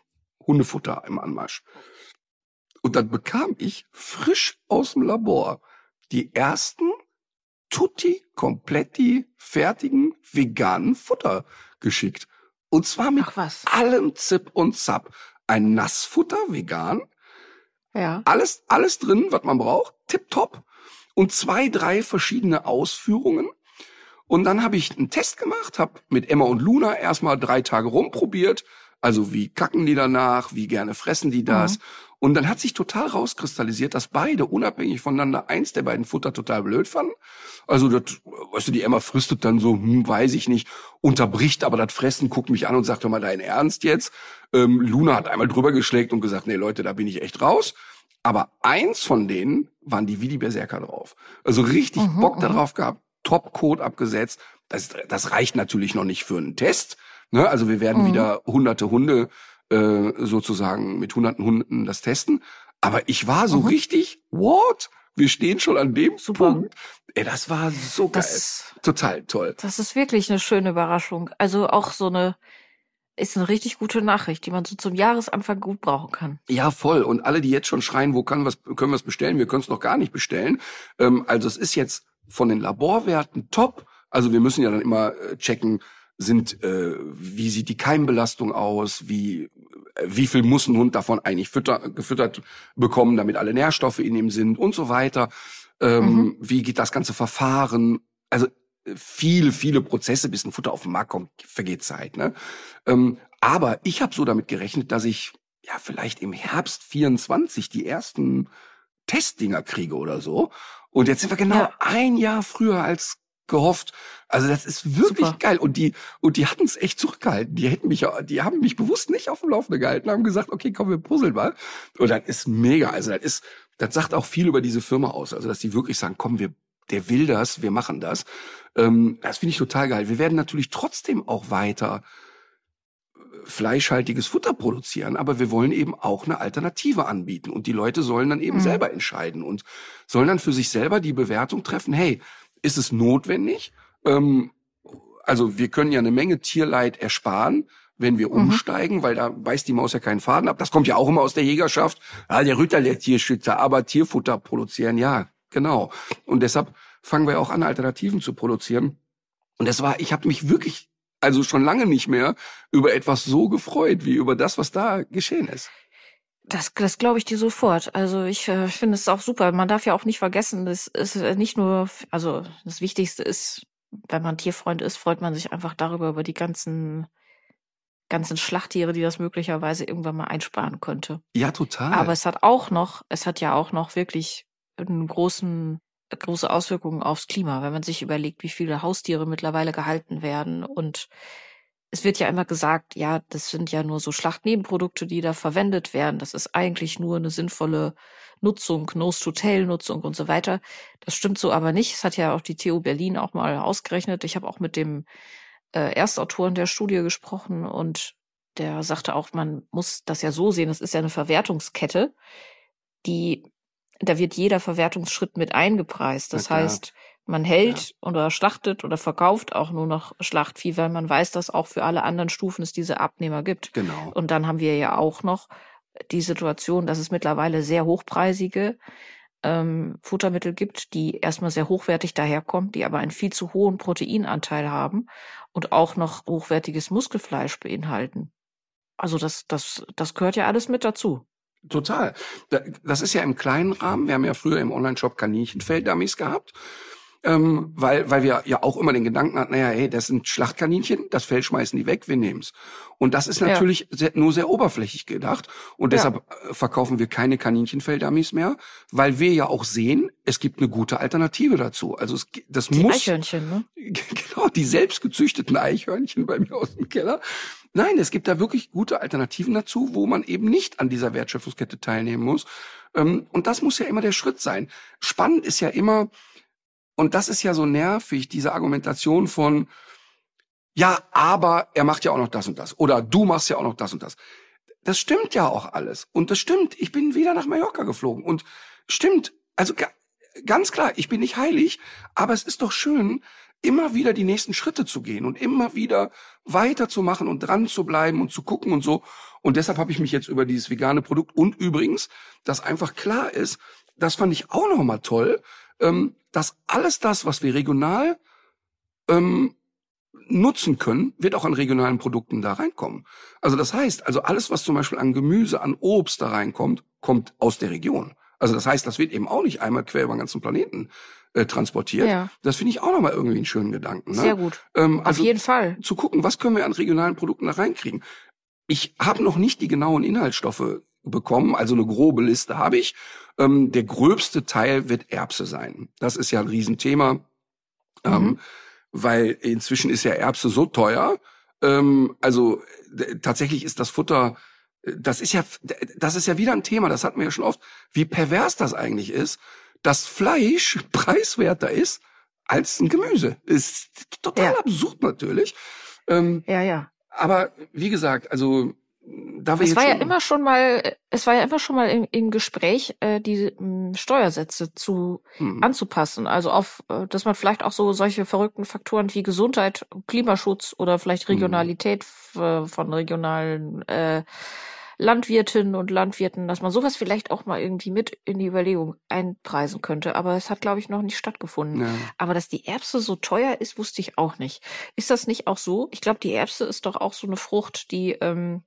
Speaker 1: Hundefutter im Anmarsch. Und dann bekam ich frisch aus dem Labor die ersten tutti kompletti fertigen veganen Futter geschickt. Und zwar mit allem Zip und Zap. Ein Nassfutter vegan,
Speaker 2: Ja.
Speaker 1: alles, alles drin, was man braucht, tipptopp. Und zwei, drei verschiedene Ausführungen. Und dann habe ich einen Test gemacht, habe mit Emma und Luna erstmal drei Tage rumprobiert. Also wie kacken die danach, wie gerne fressen die das. Und dann hat sich total rauskristallisiert, dass beide unabhängig voneinander eins der beiden Futter total blöd fanden. Also das, weißt du, die Emma fristet dann so, hm, weiß ich nicht, unterbricht aber das Fressen, guckt mich an und sagt, hör mal, dein Ernst jetzt? Ähm, Luna hat einmal drüber geschlägt und gesagt, nee Leute, da bin ich echt raus. Aber eins von denen waren die wie die Berserker drauf. Also richtig
Speaker 2: Mhm,
Speaker 1: Bock
Speaker 2: mhm.
Speaker 1: darauf gehabt, Top-Code abgesetzt. Das, das reicht natürlich noch nicht für einen Test. Ne? Also wir werden
Speaker 2: Mhm.
Speaker 1: wieder hunderte Hunde äh, sozusagen mit hunderten Hunden das testen. Aber ich war so
Speaker 2: Mhm.
Speaker 1: richtig, what? Wir stehen schon an dem
Speaker 2: Super.
Speaker 1: Punkt. Ey, das war so geil.
Speaker 2: Das,
Speaker 1: Total toll.
Speaker 2: das ist wirklich eine schöne Überraschung. Also auch so eine, ist eine richtig gute Nachricht, die man so zum Jahresanfang gut brauchen kann.
Speaker 1: Ja, voll. Und alle, die jetzt schon schreien, wo kann was, können wir es bestellen? Wir können es noch gar nicht bestellen. Ähm, also es ist jetzt von den Laborwerten top. Also wir müssen ja dann immer äh, checken, sind, äh, wie sieht die Keimbelastung aus, wie, äh, wie viel muss ein Hund davon eigentlich fütter, gefüttert bekommen, damit alle Nährstoffe in ihm sind und so weiter. Ähm,
Speaker 2: Mhm.
Speaker 1: Wie geht das ganze Verfahren? Also viele, viele Prozesse, bis ein Futter auf den Markt kommt, vergeht Zeit. Ne? Ähm, aber ich habe so damit gerechnet, dass ich ja vielleicht im Herbst 24 die ersten Testdinger kriege oder so. Und jetzt sind wir genau
Speaker 2: Ja.
Speaker 1: ein Jahr früher als gehofft. Also das ist wirklich
Speaker 2: Super.
Speaker 1: geil. Und die, und die hatten es echt zurückgehalten. Die hätten mich, die haben mich bewusst nicht auf dem Laufenden gehalten, haben gesagt, okay, komm, wir puzzeln mal. Und das ist mega. Also das ist, das sagt auch viel über diese Firma aus. Also dass die wirklich sagen, komm, wir, der will das, wir machen das. Ähm, das finde ich total geil. Wir werden natürlich trotzdem auch weiter fleischhaltiges Futter produzieren, aber wir wollen eben auch eine Alternative anbieten und die Leute sollen dann eben
Speaker 2: Mhm.
Speaker 1: selber entscheiden und sollen dann für sich selber die Bewertung treffen, hey, ist es notwendig? Ähm, also wir können ja eine Menge Tierleid ersparen, wenn wir
Speaker 2: Mhm.
Speaker 1: umsteigen, weil da beißt die Maus ja keinen Faden ab. Das kommt ja auch immer aus der Jägerschaft. Ah, der Ritter, der Tierschützer, aber Tierfutter produzieren, ja, genau. Und deshalb fangen wir auch an, Alternativen zu produzieren. Und das war, ich habe mich wirklich, also schon lange nicht mehr über etwas so gefreut, wie über das, was da geschehen ist.
Speaker 2: Das, das glaube ich dir sofort. Also ich äh, finde es auch super. Man darf ja auch nicht vergessen, das ist äh, nicht nur, also das Wichtigste ist, wenn man Tierfreund ist, freut man sich einfach darüber, über die ganzen, ganzen Schlachttiere, die das möglicherweise irgendwann mal einsparen könnte.
Speaker 1: Ja, total.
Speaker 2: Aber es hat auch noch, es hat ja auch noch wirklich einen großen große Auswirkungen aufs Klima, wenn man sich überlegt, wie viele Haustiere mittlerweile gehalten werden. Und es wird ja immer gesagt, ja, das sind ja nur so Schlachtnebenprodukte, die da verwendet werden. Das ist eigentlich nur eine sinnvolle Nutzung, Nose-to-Tail-Nutzung und so weiter. Das stimmt so aber nicht. Das hat ja auch die TU Berlin auch mal ausgerechnet. Ich habe auch mit dem äh, Erstautoren der Studie gesprochen und der sagte auch, man muss das ja so sehen, es ist ja eine Verwertungskette, die, da wird jeder Verwertungsschritt mit eingepreist. Das heißt, man hält ja. oder schlachtet oder verkauft auch nur noch Schlachtvieh, weil man weiß, dass auch für alle anderen Stufen es diese Abnehmer gibt.
Speaker 1: Genau.
Speaker 2: Und dann haben wir ja auch noch die Situation, dass es mittlerweile sehr hochpreisige ähm, Futtermittel gibt, die erstmal sehr hochwertig daherkommen, die aber einen viel zu hohen Proteinanteil haben und auch noch hochwertiges Muskelfleisch beinhalten. Also das, das, das gehört ja alles mit dazu.
Speaker 1: Total. Das ist ja im kleinen Rahmen. Wir haben ja früher im Online-Shop Kaninchenfell-Dummies gehabt ähm, weil, weil wir ja auch immer den Gedanken hatten, naja, hey, das sind Schlachtkaninchen, das Fell schmeißen die weg, wir nehmen's. Und das ist natürlich ja. sehr, nur sehr oberflächlich gedacht. Und deshalb ja. Äh, verkaufen wir keine Kaninchenfelldummies mehr, weil wir ja auch sehen, es gibt eine gute Alternative dazu. Also es, das
Speaker 2: die
Speaker 1: muss.
Speaker 2: Eichhörnchen, ne? *laughs*
Speaker 1: Genau, die selbstgezüchteten Eichhörnchen bei mir aus dem Keller. Nein, es gibt da wirklich gute Alternativen dazu, wo man eben nicht an dieser Wertschöpfungskette teilnehmen muss. Ähm, und das muss ja immer der Schritt sein. Spannend ist ja immer, und das ist ja so nervig, diese Argumentation von, ja, aber er macht ja auch noch das und das. Oder du machst ja auch noch das und das. Das stimmt ja auch alles. Und das stimmt. Ich bin wieder nach Mallorca geflogen. Und stimmt. Also ganz klar, ich bin nicht heilig, aber es ist doch schön, immer wieder die nächsten Schritte zu gehen und immer wieder weiterzumachen und dran zu bleiben und zu gucken und so. Und deshalb habe ich mich jetzt über dieses vegane Produkt und übrigens, dass einfach klar ist, das fand ich auch noch mal toll, ähm, dass alles das, was wir regional ähm, nutzen können, wird auch an regionalen Produkten da reinkommen. Also das heißt, also alles, was zum Beispiel an Gemüse, an Obst da reinkommt, kommt aus der Region. Also das heißt, das wird eben auch nicht einmal quer über den ganzen Planeten äh, transportiert. Ja. Das finde ich auch nochmal irgendwie einen schönen Gedanken. Ne?
Speaker 2: Sehr gut.
Speaker 1: Ähm,
Speaker 2: also Auf jeden Fall.
Speaker 1: Zu gucken, was können wir an regionalen Produkten da reinkriegen. Ich habe noch nicht die genauen Inhaltsstoffe bekommen, also eine grobe Liste habe ich. Ähm, der gröbste Teil wird Erbse sein. Das ist ja ein Riesenthema, ähm, mhm. ähm, weil inzwischen ist ja Erbse so teuer. Ähm, also tatsächlich ist das Futter, das ist ja, das ist ja wieder ein Thema, das hatten wir ja schon oft, wie pervers das eigentlich ist, dass Fleisch *laughs* preiswerter ist als ein Gemüse. ist total ja. absurd natürlich.
Speaker 2: Ähm, ja, ja.
Speaker 1: Aber wie gesagt, also da wir
Speaker 2: es war ja immer schon mal, es war ja immer schon mal im, im Gespräch, äh, die m, Steuersätze zu mhm. anzupassen. Also auf, äh, dass man vielleicht auch so solche verrückten Faktoren wie Gesundheit, Klimaschutz oder vielleicht mhm. Regionalität mhm. von regionalen äh, Landwirtinnen und Landwirten, dass man sowas vielleicht auch mal irgendwie mit in die Überlegung einpreisen könnte. Aber es hat, glaube ich, noch nicht stattgefunden. Ja. Aber dass die Erbse so teuer ist, wusste ich auch nicht. Ist das nicht auch so? Ich glaube, die Erbse ist doch auch so eine Frucht, die ähm,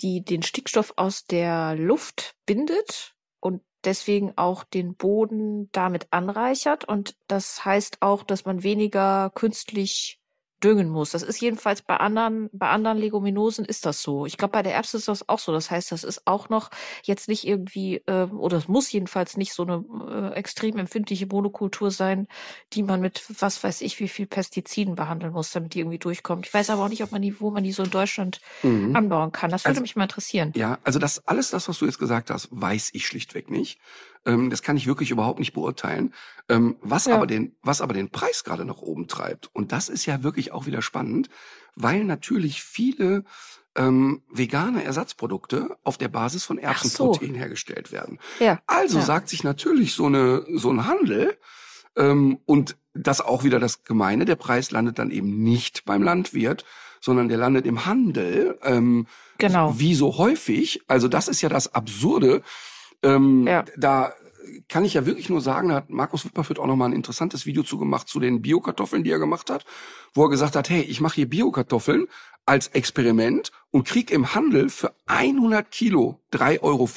Speaker 2: die den Stickstoff aus der Luft bindet und deswegen auch den Boden damit anreichert. Und das heißt auch, dass man weniger künstlich düngen muss. Das ist jedenfalls bei anderen, bei anderen Leguminosen ist das so. Ich glaube, bei der Erbse ist das auch so. Das heißt, das ist auch noch jetzt nicht irgendwie, äh, oder es muss jedenfalls nicht so eine äh, extrem empfindliche Monokultur sein, die man mit was weiß ich wie viel Pestiziden behandeln muss, damit die irgendwie durchkommt. Ich weiß aber auch nicht, ob man die, wo man die so in Deutschland mhm. anbauen kann. Das würde also, mich mal interessieren.
Speaker 1: Ja, also das alles das, was du jetzt gesagt hast, weiß ich schlichtweg nicht. Ähm, das kann ich wirklich überhaupt nicht beurteilen. Ähm, was, ja. aber den, was aber den Preis gerade nach oben treibt, und das ist ja wirklich auch wieder spannend, weil natürlich viele ähm, vegane Ersatzprodukte auf der Basis von Erbsenprotein so. hergestellt werden. Ja. Also ja. sagt sich natürlich so eine so ein Handel ähm, und das auch wieder das Gemeine, der Preis landet dann eben nicht beim Landwirt, sondern der landet im Handel. Ähm,
Speaker 2: genau.
Speaker 1: Wie so häufig. Also das ist ja das Absurde. Ähm, ja. Da kann ich ja wirklich nur sagen, da hat Markus Wipperfürth auch nochmal ein interessantes Video zu gemacht zu den Biokartoffeln, die er gemacht hat, wo er gesagt hat, hey, ich mache hier Biokartoffeln als Experiment und krieg im Handel für 100 Kilo 3,50 Euro.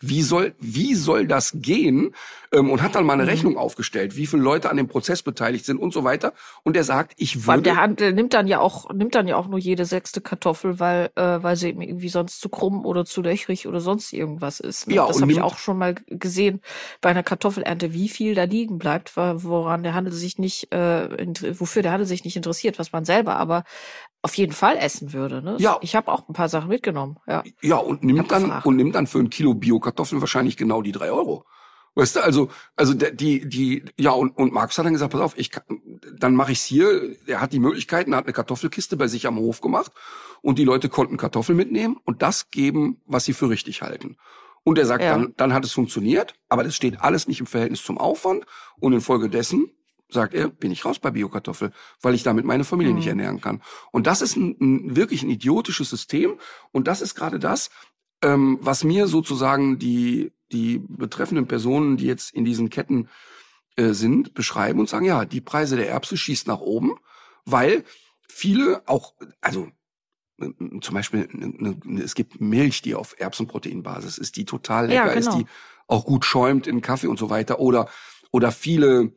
Speaker 1: Wie soll, wie soll das gehen? Ähm, und hat dann mal eine mhm. Rechnung aufgestellt, wie viele Leute an dem Prozess beteiligt sind und so weiter. Und er sagt, ich würde.
Speaker 2: Der Handel nimmt dann ja auch, nimmt dann ja auch nur jede sechste Kartoffel, weil, äh, weil sie eben irgendwie sonst zu krumm oder zu löchrig oder sonst irgendwas ist. Ne? Ja, das habe ich auch schon mal gesehen bei einer Kartoffelernte, wie viel da liegen bleibt, woran der Handel sich nicht, äh, wofür der Handel sich nicht interessiert, was man selber aber auf jeden Fall essen würde. Ne? Ja. Ich habe auch ein paar Sachen mitgenommen. Ja,
Speaker 1: ja und nimmt dann und nimmt dann für ein Kilo Bio-Kartoffeln wahrscheinlich genau die drei Euro. Weißt du, also, also die, die, ja, und, und Markus hat dann gesagt, pass auf, ich kann, dann mache ich's hier. Er hat die Möglichkeiten, er hat eine Kartoffelkiste bei sich am Hof gemacht und die Leute konnten Kartoffeln mitnehmen und das geben, was sie für richtig halten. Und er sagt, ja. dann, dann hat es funktioniert, aber das steht alles nicht im Verhältnis zum Aufwand und infolgedessen sagt er, bin ich raus bei Biokartoffel, weil ich damit meine Familie mhm. nicht ernähren kann. Und das ist ein, ein, wirklich ein idiotisches System. Und das ist gerade das, ähm, was mir sozusagen die, die betreffenden Personen, die jetzt in diesen Ketten äh, sind, beschreiben und sagen, ja, die Preise der Erbse schießt nach oben, weil viele auch, also zum Beispiel, es gibt Milch, die auf Erbsenproteinbasis ist, die total lecker ja, genau. ist, die auch gut schäumt in Kaffee und so weiter. Oder, oder viele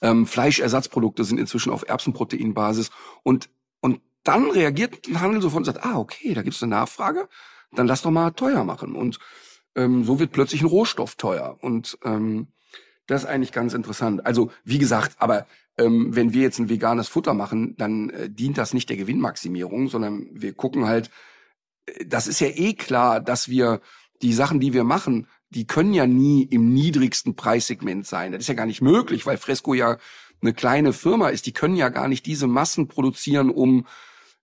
Speaker 1: ähm, Fleischersatzprodukte sind inzwischen auf Erbsenproteinbasis. Und, und dann reagiert ein Handel sofort und sagt, ah, okay, da gibt's eine Nachfrage, dann lass doch mal teuer machen. Und ähm, so wird plötzlich ein Rohstoff teuer. Und ähm, das ist eigentlich ganz interessant. Also, wie gesagt, aber ähm, wenn wir jetzt ein veganes Futter machen, dann äh, dient das nicht der Gewinnmaximierung, sondern wir gucken halt, äh, das ist ja eh klar, dass wir die Sachen, die wir machen, die können ja nie im niedrigsten Preissegment sein. Das ist ja gar nicht möglich, weil Fresco ja eine kleine Firma ist. Die können ja gar nicht diese Massen produzieren, um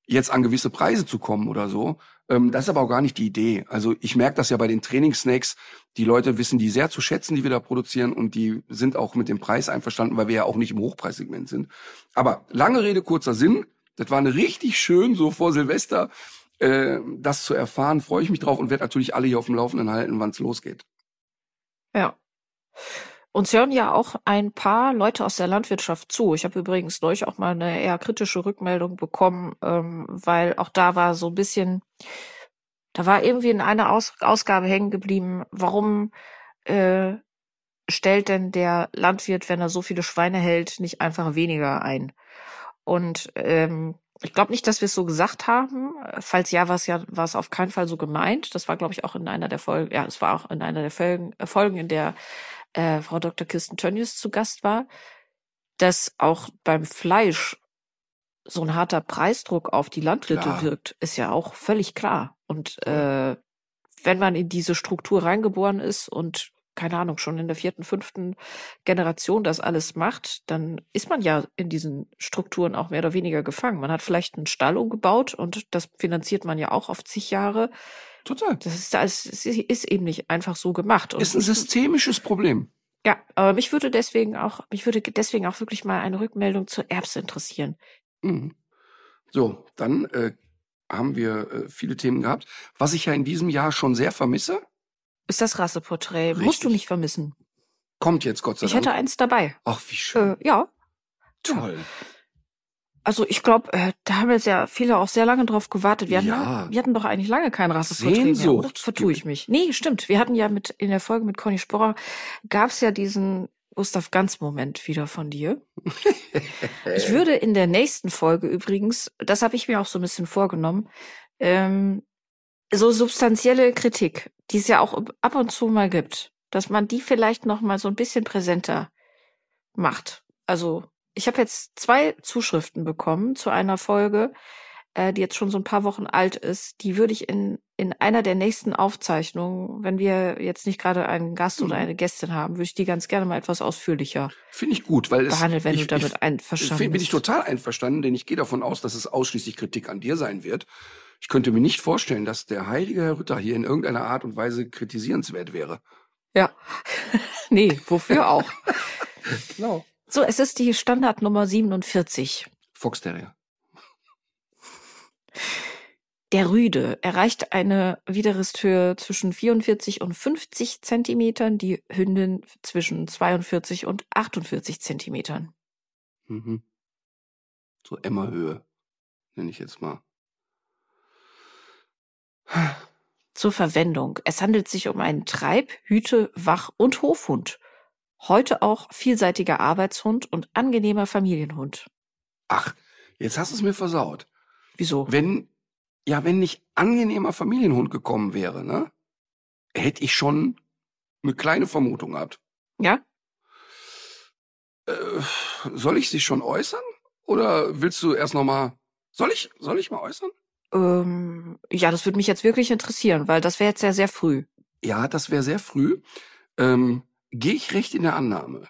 Speaker 1: jetzt an gewisse Preise zu kommen oder so. Ähm, das ist aber auch gar nicht die Idee. Also ich merke das ja bei den Trainingssnacks. Die Leute wissen die sehr zu schätzen, die wir da produzieren und die sind auch mit dem Preis einverstanden, weil wir ja auch nicht im Hochpreissegment sind. Aber lange Rede, kurzer Sinn. Das war eine richtig schön so vor Silvester. Äh, das zu erfahren, freue ich mich drauf und werde natürlich alle hier auf dem Laufenden halten, wann es losgeht.
Speaker 2: Ja. Uns hören ja auch ein paar Leute aus der Landwirtschaft zu. Ich habe übrigens neulich auch mal eine eher kritische Rückmeldung bekommen, ähm, weil auch da war so ein bisschen, da war irgendwie in einer Aus Ausgabe hängen geblieben, warum äh, stellt denn der Landwirt, wenn er so viele Schweine hält, nicht einfach weniger ein? Und ähm, ich glaube nicht, dass wir es so gesagt haben. Falls ja, war es ja war es auf keinen Fall so gemeint. Das war, glaube ich, auch in einer der Folgen. Ja, es war auch in einer der Folgen, äh, Folgen in der äh, Frau Dr. Kirsten Tönnies zu Gast war, dass auch beim Fleisch so ein harter Preisdruck auf die Landwirte klar. wirkt, ist ja auch völlig klar. Und äh, wenn man in diese Struktur reingeboren ist und keine Ahnung, schon in der vierten, fünften Generation das alles macht, dann ist man ja in diesen Strukturen auch mehr oder weniger gefangen. Man hat vielleicht einen Stall umgebaut und das finanziert man ja auch auf zig Jahre.
Speaker 1: Total.
Speaker 2: Das ist, das ist eben nicht einfach so gemacht.
Speaker 1: Und ist ein systemisches Problem.
Speaker 2: Ja, aber mich würde deswegen auch, mich würde deswegen auch wirklich mal eine Rückmeldung zur Erbse interessieren.
Speaker 1: Mhm. So, dann äh, haben wir äh, viele Themen gehabt. Was ich ja in diesem Jahr schon sehr vermisse,
Speaker 2: ist das Rasseporträt. Richtig. Musst du nicht vermissen.
Speaker 1: Kommt jetzt, Gott sei
Speaker 2: Dank. Ich hätte eins dabei.
Speaker 1: Ach, wie schön.
Speaker 2: Äh, ja.
Speaker 1: Toll.
Speaker 2: Also ich glaube, äh, da haben jetzt ja viele auch sehr lange drauf gewartet. Wir hatten, ja. wir hatten doch eigentlich lange kein Rasseporträt mehr, oder? Vertue ich mich. Nee, stimmt. Wir hatten ja mit in der Folge mit Conny Sporrer gab's ja diesen Gustav Ganz Moment wieder von dir. *laughs* ich würde in der nächsten Folge übrigens, das habe ich mir auch so ein bisschen vorgenommen, ähm, so substanzielle Kritik, die es ja auch ab und zu mal gibt, dass man die vielleicht noch mal so ein bisschen präsenter macht. Also ich habe jetzt zwei Zuschriften bekommen zu einer Folge, äh, die jetzt schon so ein paar Wochen alt ist. Die würde ich in in einer der nächsten Aufzeichnungen, wenn wir jetzt nicht gerade einen Gast oder mhm. eine Gästin haben, würde ich die ganz gerne mal etwas ausführlicher
Speaker 1: finde ich gut, weil
Speaker 2: behandelt,
Speaker 1: es,
Speaker 2: wenn
Speaker 1: ich,
Speaker 2: du damit einverstanden
Speaker 1: bist. Bin ich total einverstanden, denn ich gehe davon aus, dass es ausschließlich Kritik an dir sein wird. Ich könnte mir nicht vorstellen, dass der heilige Herr Ritter hier in irgendeiner Art und Weise kritisierenswert wäre.
Speaker 2: Ja. *laughs* nee, wofür auch? genau. So, es ist die Standardnummer 47.
Speaker 1: Fox Terrier.
Speaker 2: Der Rüde erreicht eine Widerristhöhe zwischen 44 und 50 Zentimetern, die Hündin zwischen 42 und 48 Zentimetern.
Speaker 1: Mhm. So Emma-Höhe, nenne ich jetzt mal.
Speaker 2: Zur Verwendung. Es handelt sich um einen Treib-, Hüte-, Wach- und Hofhund. Heute auch vielseitiger Arbeitshund und angenehmer Familienhund.
Speaker 1: Ach, jetzt hast du es mir versaut.
Speaker 2: Wieso?
Speaker 1: Wenn, ja, wenn nicht angenehmer Familienhund gekommen wäre, ne, hätte ich schon eine kleine Vermutung gehabt.
Speaker 2: Ja?
Speaker 1: Äh, soll ich sie schon äußern? Oder willst du erst noch mal, soll ich, soll ich mal äußern?
Speaker 2: Ähm, ja, das würde mich jetzt wirklich interessieren, weil das wäre jetzt ja sehr früh.
Speaker 1: Ja, das wäre sehr früh. Ähm, Gehe ich recht in der Annahme,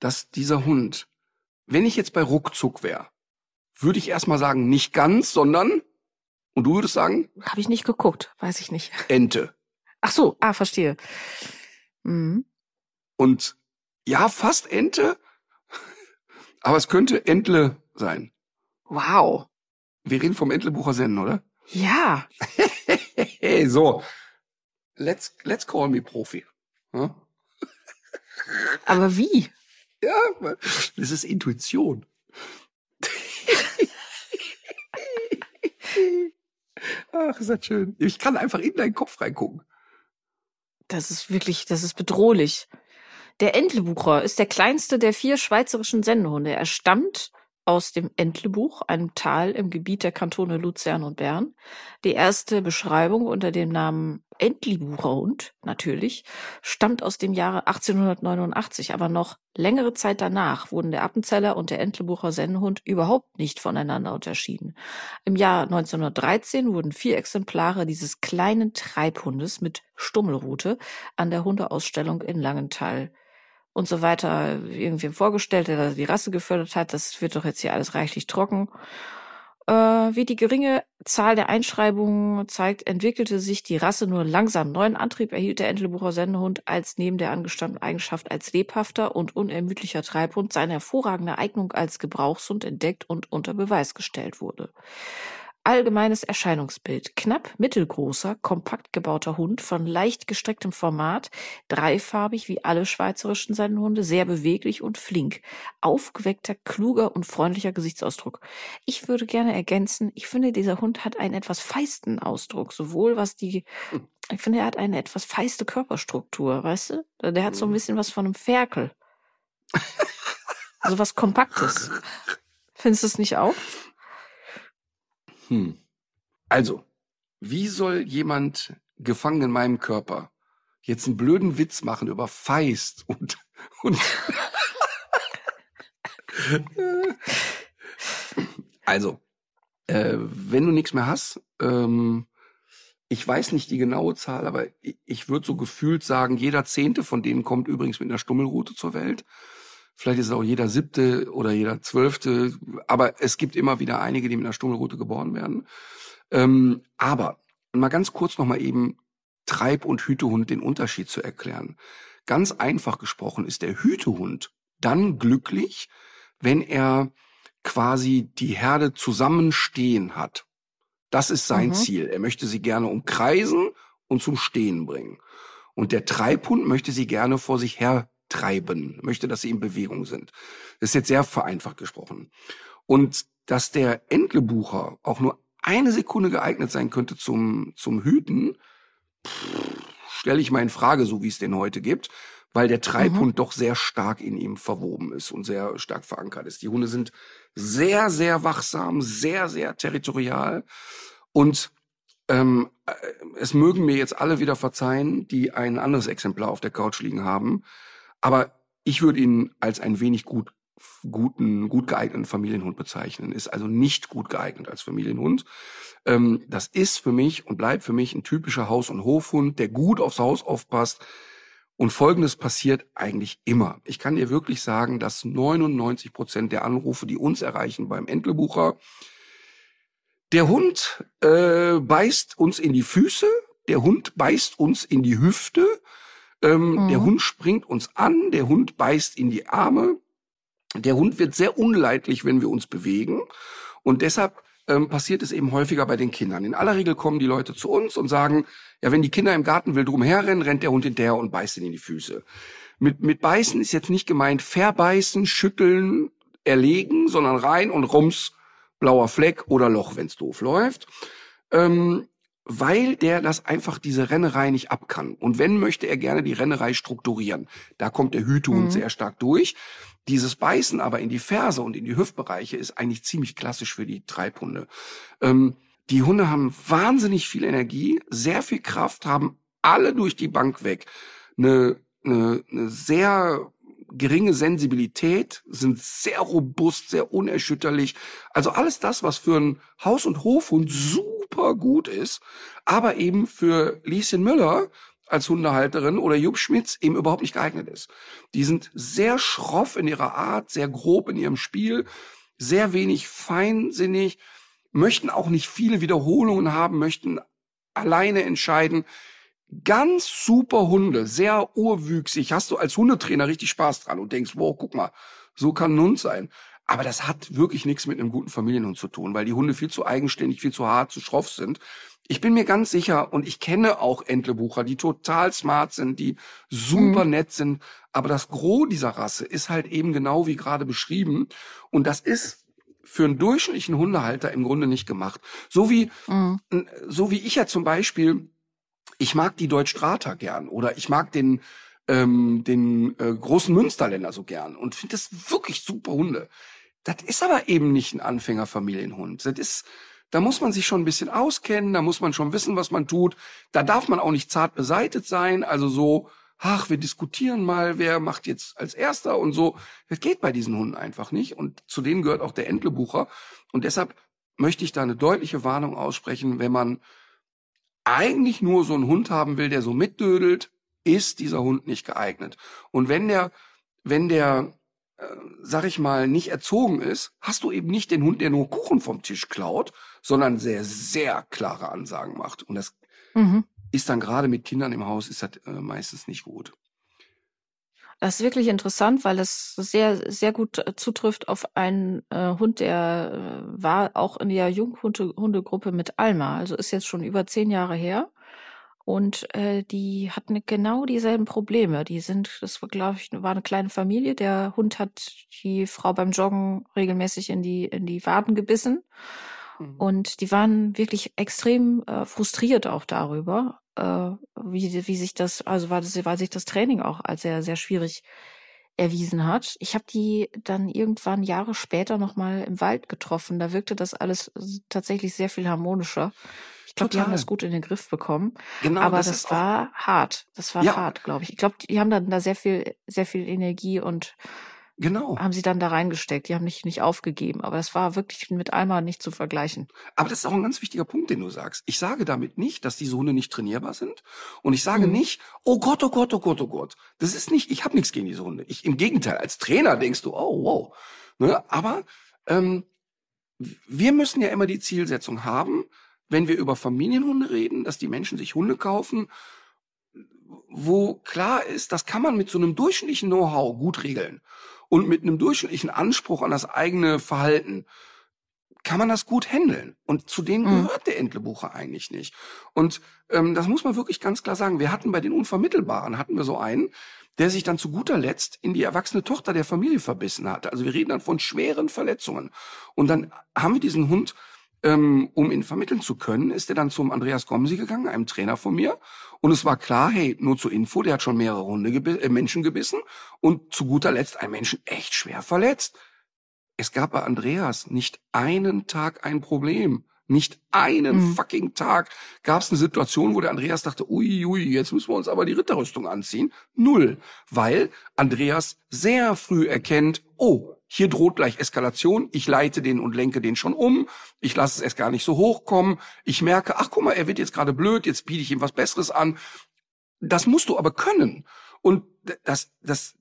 Speaker 1: dass dieser Hund, wenn ich jetzt bei ruckzuck wäre, würde ich erstmal sagen, nicht ganz, sondern, und du würdest sagen,
Speaker 2: Habe ich nicht geguckt, weiß ich nicht. *laughs*
Speaker 1: Ente.
Speaker 2: Ach so, ah, verstehe. Mhm.
Speaker 1: Und ja, fast Ente, *laughs* aber es könnte Entle sein.
Speaker 2: Wow.
Speaker 1: Wir reden vom Entlebucher Sennen, oder?
Speaker 2: Ja,
Speaker 1: Hey, so. Let's, let's call me Profi. Ja,
Speaker 2: aber wie?
Speaker 1: Ja, das ist Intuition. Ach, ist das schön. Ich kann einfach in deinen Kopf reingucken.
Speaker 2: Das ist wirklich, das ist bedrohlich. Der Entlebucher ist der kleinste der vier schweizerischen Sennenhunde. Er stammt aus dem Entlebuch, einem Tal im Gebiet der Kantone Luzern und Bern. Die erste Beschreibung unter dem Namen Entlebucherhund, natürlich, stammt aus dem Jahre 1889, aber noch längere Zeit danach wurden der Appenzeller und der Entlebucher Sennenhund überhaupt nicht voneinander unterschieden. Im Jahr 1913 wurden vier Exemplare dieses kleinen Treibhundes mit Stummelrute an der Hundeausstellung in Langenthal und so weiter irgendwem vorgestellt, der die Rasse gefördert hat. Das wird doch jetzt hier alles reichlich trocken. Äh, wie die geringe Zahl der Einschreibungen zeigt, entwickelte sich die Rasse nur langsam. Neuen Antrieb erhielt der Entlebucher Sennenhund, als neben der angestammten Eigenschaft als lebhafter und unermüdlicher Treibhund seine hervorragende Eignung als Gebrauchshund entdeckt und unter Beweis gestellt wurde. Allgemeines Erscheinungsbild. Knapp mittelgroßer, kompakt gebauter Hund von leicht gestrecktem Format, dreifarbig wie alle schweizerischen Sennenhunde, sehr beweglich und flink. Aufgeweckter, kluger und freundlicher Gesichtsausdruck. Ich würde gerne ergänzen, ich finde, dieser Hund hat einen etwas feisten Ausdruck, sowohl was die, ich finde, er hat eine etwas feiste Körperstruktur, weißt du? Der hat so ein bisschen was von einem Ferkel. *laughs* So was Kompaktes. Findest du es nicht auch?
Speaker 1: Hm. Also, wie soll jemand gefangen in meinem Körper jetzt einen blöden Witz machen über Feist und, *laughs* und also, äh, wenn du nichts mehr hast, ähm, ich weiß nicht die genaue Zahl, aber ich, ich würde so gefühlt sagen, jeder Zehnte von denen kommt übrigens mit einer Stummelrute zur Welt. Vielleicht ist es auch jeder siebte oder jeder zwölfte, aber es gibt immer wieder einige, die mit einer Stummelrute geboren werden. Ähm, aber mal ganz kurz noch mal eben Treib- und Hütehund den Unterschied zu erklären. Ganz einfach gesprochen ist der Hütehund dann glücklich, wenn er quasi die Herde zusammenstehen hat. Das ist sein
Speaker 2: Mhm.
Speaker 1: Ziel. Er möchte sie gerne umkreisen und zum Stehen bringen. Und der Treibhund möchte sie gerne vor sich her treiben, möchte, dass sie in Bewegung sind. Das ist jetzt sehr vereinfacht gesprochen. Und dass der Entlebucher auch nur eine Sekunde geeignet sein könnte zum, zum Hüten, stelle ich mal in Frage, so wie es den heute gibt, weil der Treibhund doch sehr stark in ihm verwoben ist und sehr stark verankert ist. Die Hunde sind sehr, sehr wachsam, sehr, sehr territorial und ähm, äh, es mögen mir jetzt alle wieder verzeihen, die ein anderes Exemplar auf der Couch liegen haben, aber ich würde ihn als ein wenig gut guten, gut geeigneten Familienhund bezeichnen. Ist also nicht gut geeignet als Familienhund. Ähm, das ist für mich und bleibt für mich ein typischer Haus- und Hofhund, der gut aufs Haus aufpasst. Und Folgendes passiert eigentlich immer. Ich kann dir wirklich sagen, dass 99 Prozent der Anrufe, die uns erreichen beim Entlebucher, der Hund äh, beißt uns in die Füße, der Hund beißt uns in die Hüfte, ähm,
Speaker 2: Mhm.
Speaker 1: der Hund springt uns an, der Hund beißt in die Arme, der Hund wird sehr unleidlich, wenn wir uns bewegen. Und deshalb ähm, passiert es eben häufiger bei den Kindern. In aller Regel kommen die Leute zu uns und sagen, ja, wenn die Kinder im Garten wild rumherrennen, rennt der Hund hinterher und beißt ihnen in die Füße. Mit, mit beißen ist jetzt nicht gemeint verbeißen, schütteln, erlegen, sondern rein und rums, blauer Fleck oder Loch, wenn's doof läuft. Ähm, weil der das einfach diese Rennerei nicht ab kann. Und wenn, möchte er gerne die Rennerei strukturieren. Da kommt der Hütehund mhm. sehr stark durch. Dieses Beißen aber in die Ferse und in die Hüftbereiche ist eigentlich ziemlich klassisch für die Treibhunde. Ähm, die Hunde haben wahnsinnig viel Energie, sehr viel Kraft, haben alle durch die Bank weg eine, eine, eine sehr geringe Sensibilität, sind sehr robust, sehr unerschütterlich. Also alles das, was für ein Haus- und Hofhund super gut ist, aber eben für Lieschen Müller als Hundehalterin oder Jupp Schmitz eben überhaupt nicht geeignet ist. Die sind sehr schroff in ihrer Art, sehr grob in ihrem Spiel, sehr wenig feinsinnig, möchten auch nicht viele Wiederholungen haben, möchten alleine entscheiden. Ganz super Hunde, sehr urwüchsig. Hast du als Hundetrainer richtig Spaß dran und denkst, wow, guck mal, so kann ein Hund sein. Aber das hat wirklich nichts mit einem guten Familienhund zu tun, weil die Hunde viel zu eigenständig, viel zu hart, zu schroff sind. Ich bin mir ganz sicher und ich kenne auch Entlebucher, die total smart sind, die super mhm. nett sind. Aber das Gros dieser Rasse ist halt eben genau wie gerade beschrieben. Und das ist für einen durchschnittlichen Hundehalter im Grunde nicht gemacht. So wie, mhm. so wie ich ja zum Beispiel ich mag die Deutschstrater gern oder ich mag den ähm, den äh, großen Münsterländer so gern und finde das wirklich super Hunde. Das ist aber eben nicht ein Anfängerfamilienhund. Das ist, da muss man sich schon ein bisschen auskennen, da muss man schon wissen, was man tut. Da darf man auch nicht zart beseitet sein, also so, ach, wir diskutieren mal, wer macht jetzt als erster und so. Das geht bei diesen Hunden einfach nicht und zu denen gehört auch der Entlebucher und deshalb möchte ich da eine deutliche Warnung aussprechen, wenn man eigentlich nur so einen Hund haben will, der so mitdödelt, ist dieser Hund nicht geeignet. Und wenn der, wenn der, äh, sag ich mal, nicht erzogen ist, hast du eben nicht den Hund, der nur Kuchen vom Tisch klaut, sondern sehr, sehr klare Ansagen macht. Und das mhm. ist dann gerade mit Kindern im Haus, ist das äh, meistens nicht gut.
Speaker 2: Das ist wirklich interessant, weil es sehr, sehr gut äh, zutrifft auf einen äh, Hund, der äh, war auch in der Junghundegruppe mit Alma. Also ist jetzt schon über zehn Jahre her. Und äh, die hatten genau dieselben Probleme. Die sind, das war, glaube ich, war eine kleine Familie. Der Hund hat die Frau beim Joggen regelmäßig in die, in die Waden gebissen. Mhm. Und die waren wirklich extrem äh, frustriert auch darüber wie, wie sich das, also war das, weil sich das Training auch als sehr, sehr schwierig erwiesen hat. Ich habe die dann irgendwann Jahre später nochmal im Wald getroffen. Da wirkte das alles tatsächlich sehr viel harmonischer. Ich glaube, die haben das gut in den Griff bekommen. Genau, aber das, das war hart. Das war ja. hart, glaube ich. Ich glaube, die haben dann da sehr viel, sehr viel Energie und Genau. Haben sie dann da reingesteckt. Die haben nicht, nicht aufgegeben. Aber das war wirklich mit Alma nicht zu vergleichen.
Speaker 1: Aber das ist auch ein ganz wichtiger Punkt, den du sagst. Ich sage damit nicht, dass diese Hunde nicht trainierbar sind. Und ich sage mhm. nicht, oh Gott, oh Gott, oh Gott, oh Gott. Das ist nicht, ich habe nichts gegen diese Hunde. Ich, Im Gegenteil, als Trainer denkst du, oh, wow. Ne? Aber ähm, wir müssen ja immer die Zielsetzung haben, wenn wir über Familienhunde reden, dass die Menschen sich Hunde kaufen, wo klar ist, das kann man mit so einem durchschnittlichen Know-how gut regeln und mit einem durchschnittlichen Anspruch an das eigene Verhalten kann man das gut handeln. Und zu denen mhm. gehört der Entlebucher eigentlich nicht. Und ähm, das muss man wirklich ganz klar sagen. Wir hatten bei den Unvermittelbaren, hatten wir so einen, der sich dann zu guter Letzt in die erwachsene Tochter der Familie verbissen hatte. Also wir reden dann von schweren Verletzungen. Und dann haben wir diesen Hund ähm, um ihn vermitteln zu können, ist er dann zum Andreas Gomsi gegangen, einem Trainer von mir. Und es war klar, hey, nur zur Info, der hat schon mehrere Hunde gebi äh, Menschen gebissen und zu guter Letzt einen Menschen echt schwer verletzt. Es gab bei Andreas nicht einen Tag ein Problem. Nicht einen mhm. fucking Tag gab es eine Situation, wo der Andreas dachte, ui, ui, jetzt müssen wir uns aber die Ritterrüstung anziehen. Null. Weil Andreas sehr früh erkennt, oh, hier droht gleich Eskalation, ich leite den und lenke den schon um, ich lasse es erst gar nicht so hochkommen, ich merke, ach guck mal, er wird jetzt gerade blöd, jetzt biete ich ihm was Besseres an. Das musst du aber können. Und das, das,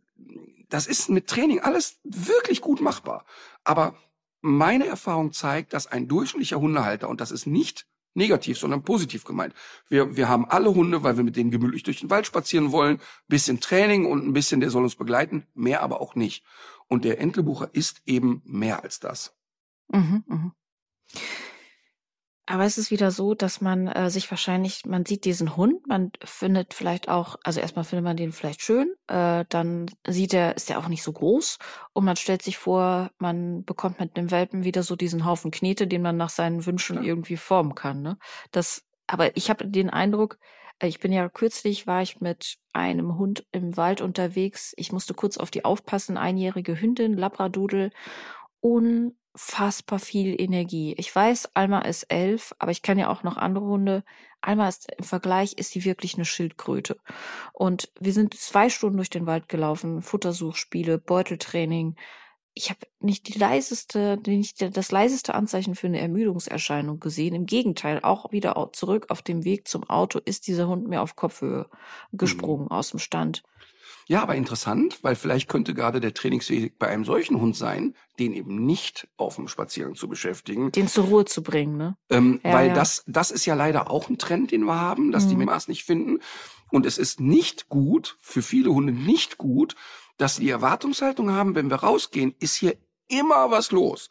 Speaker 1: das ist mit Training alles wirklich gut machbar. Aber meine Erfahrung zeigt, dass ein durchschnittlicher Hundehalter, und das ist nicht negativ, sondern positiv gemeint. Wir, wir haben alle Hunde, weil wir mit denen gemütlich durch den Wald spazieren wollen, bisschen Training und ein bisschen, der soll uns begleiten, mehr aber auch nicht. Und der Entlebucher ist eben mehr als das. Mhm,
Speaker 2: mh. Aber es ist wieder so, dass man äh, sich wahrscheinlich, man sieht diesen Hund, man findet vielleicht auch, also erstmal findet man den vielleicht schön, äh, dann sieht er, ist er auch nicht so groß und man stellt sich vor, man bekommt mit dem Welpen wieder so diesen Haufen Knete, den man nach seinen Wünschen ja. irgendwie formen kann. Ne? Das aber ich habe den Eindruck, ich bin ja kürzlich war ich mit einem Hund im Wald unterwegs. Ich musste kurz auf die aufpassen, einjährige Hündin, Labradudel. Unfassbar viel Energie. Ich weiß, Alma ist elf, aber ich kenne ja auch noch andere Hunde. Alma ist im Vergleich ist die wirklich eine Schildkröte. Und wir sind zwei Stunden durch den Wald gelaufen, Futtersuchspiele, Beuteltraining, ich habe nicht die leiseste, nicht das leiseste Anzeichen für eine Ermüdungserscheinung gesehen. Im Gegenteil, auch wieder zurück auf dem Weg zum Auto ist dieser Hund mir auf Kopfhöhe gesprungen mhm. aus dem Stand.
Speaker 1: Ja, aber interessant, weil vielleicht könnte gerade der Trainingsweg bei einem solchen Hund sein, den eben nicht auf dem Spaziergang zu beschäftigen.
Speaker 2: Den zur Ruhe zu bringen, ne?
Speaker 1: Ähm, ja, weil ja. das, das ist ja leider auch ein Trend, den wir haben, dass mhm. die Maß nicht finden. Und es ist nicht gut, für viele Hunde nicht gut, dass die Erwartungshaltung haben, wenn wir rausgehen, ist hier immer was los.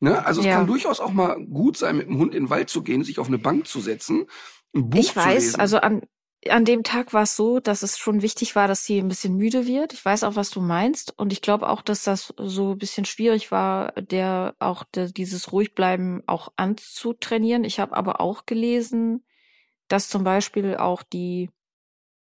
Speaker 1: Ne? Also es ja. kann durchaus auch mal gut sein, mit dem Hund in den Wald zu gehen, sich auf eine Bank zu setzen, ein Buch
Speaker 2: ich weiß,
Speaker 1: lesen.
Speaker 2: also an, an dem Tag war es so, dass es schon wichtig war, dass sie ein bisschen müde wird. Ich weiß auch, was du meinst. Und ich glaube auch, dass das so ein bisschen schwierig war, der auch der, dieses Ruhigbleiben auch anzutrainieren. Ich habe aber auch gelesen, dass zum Beispiel auch die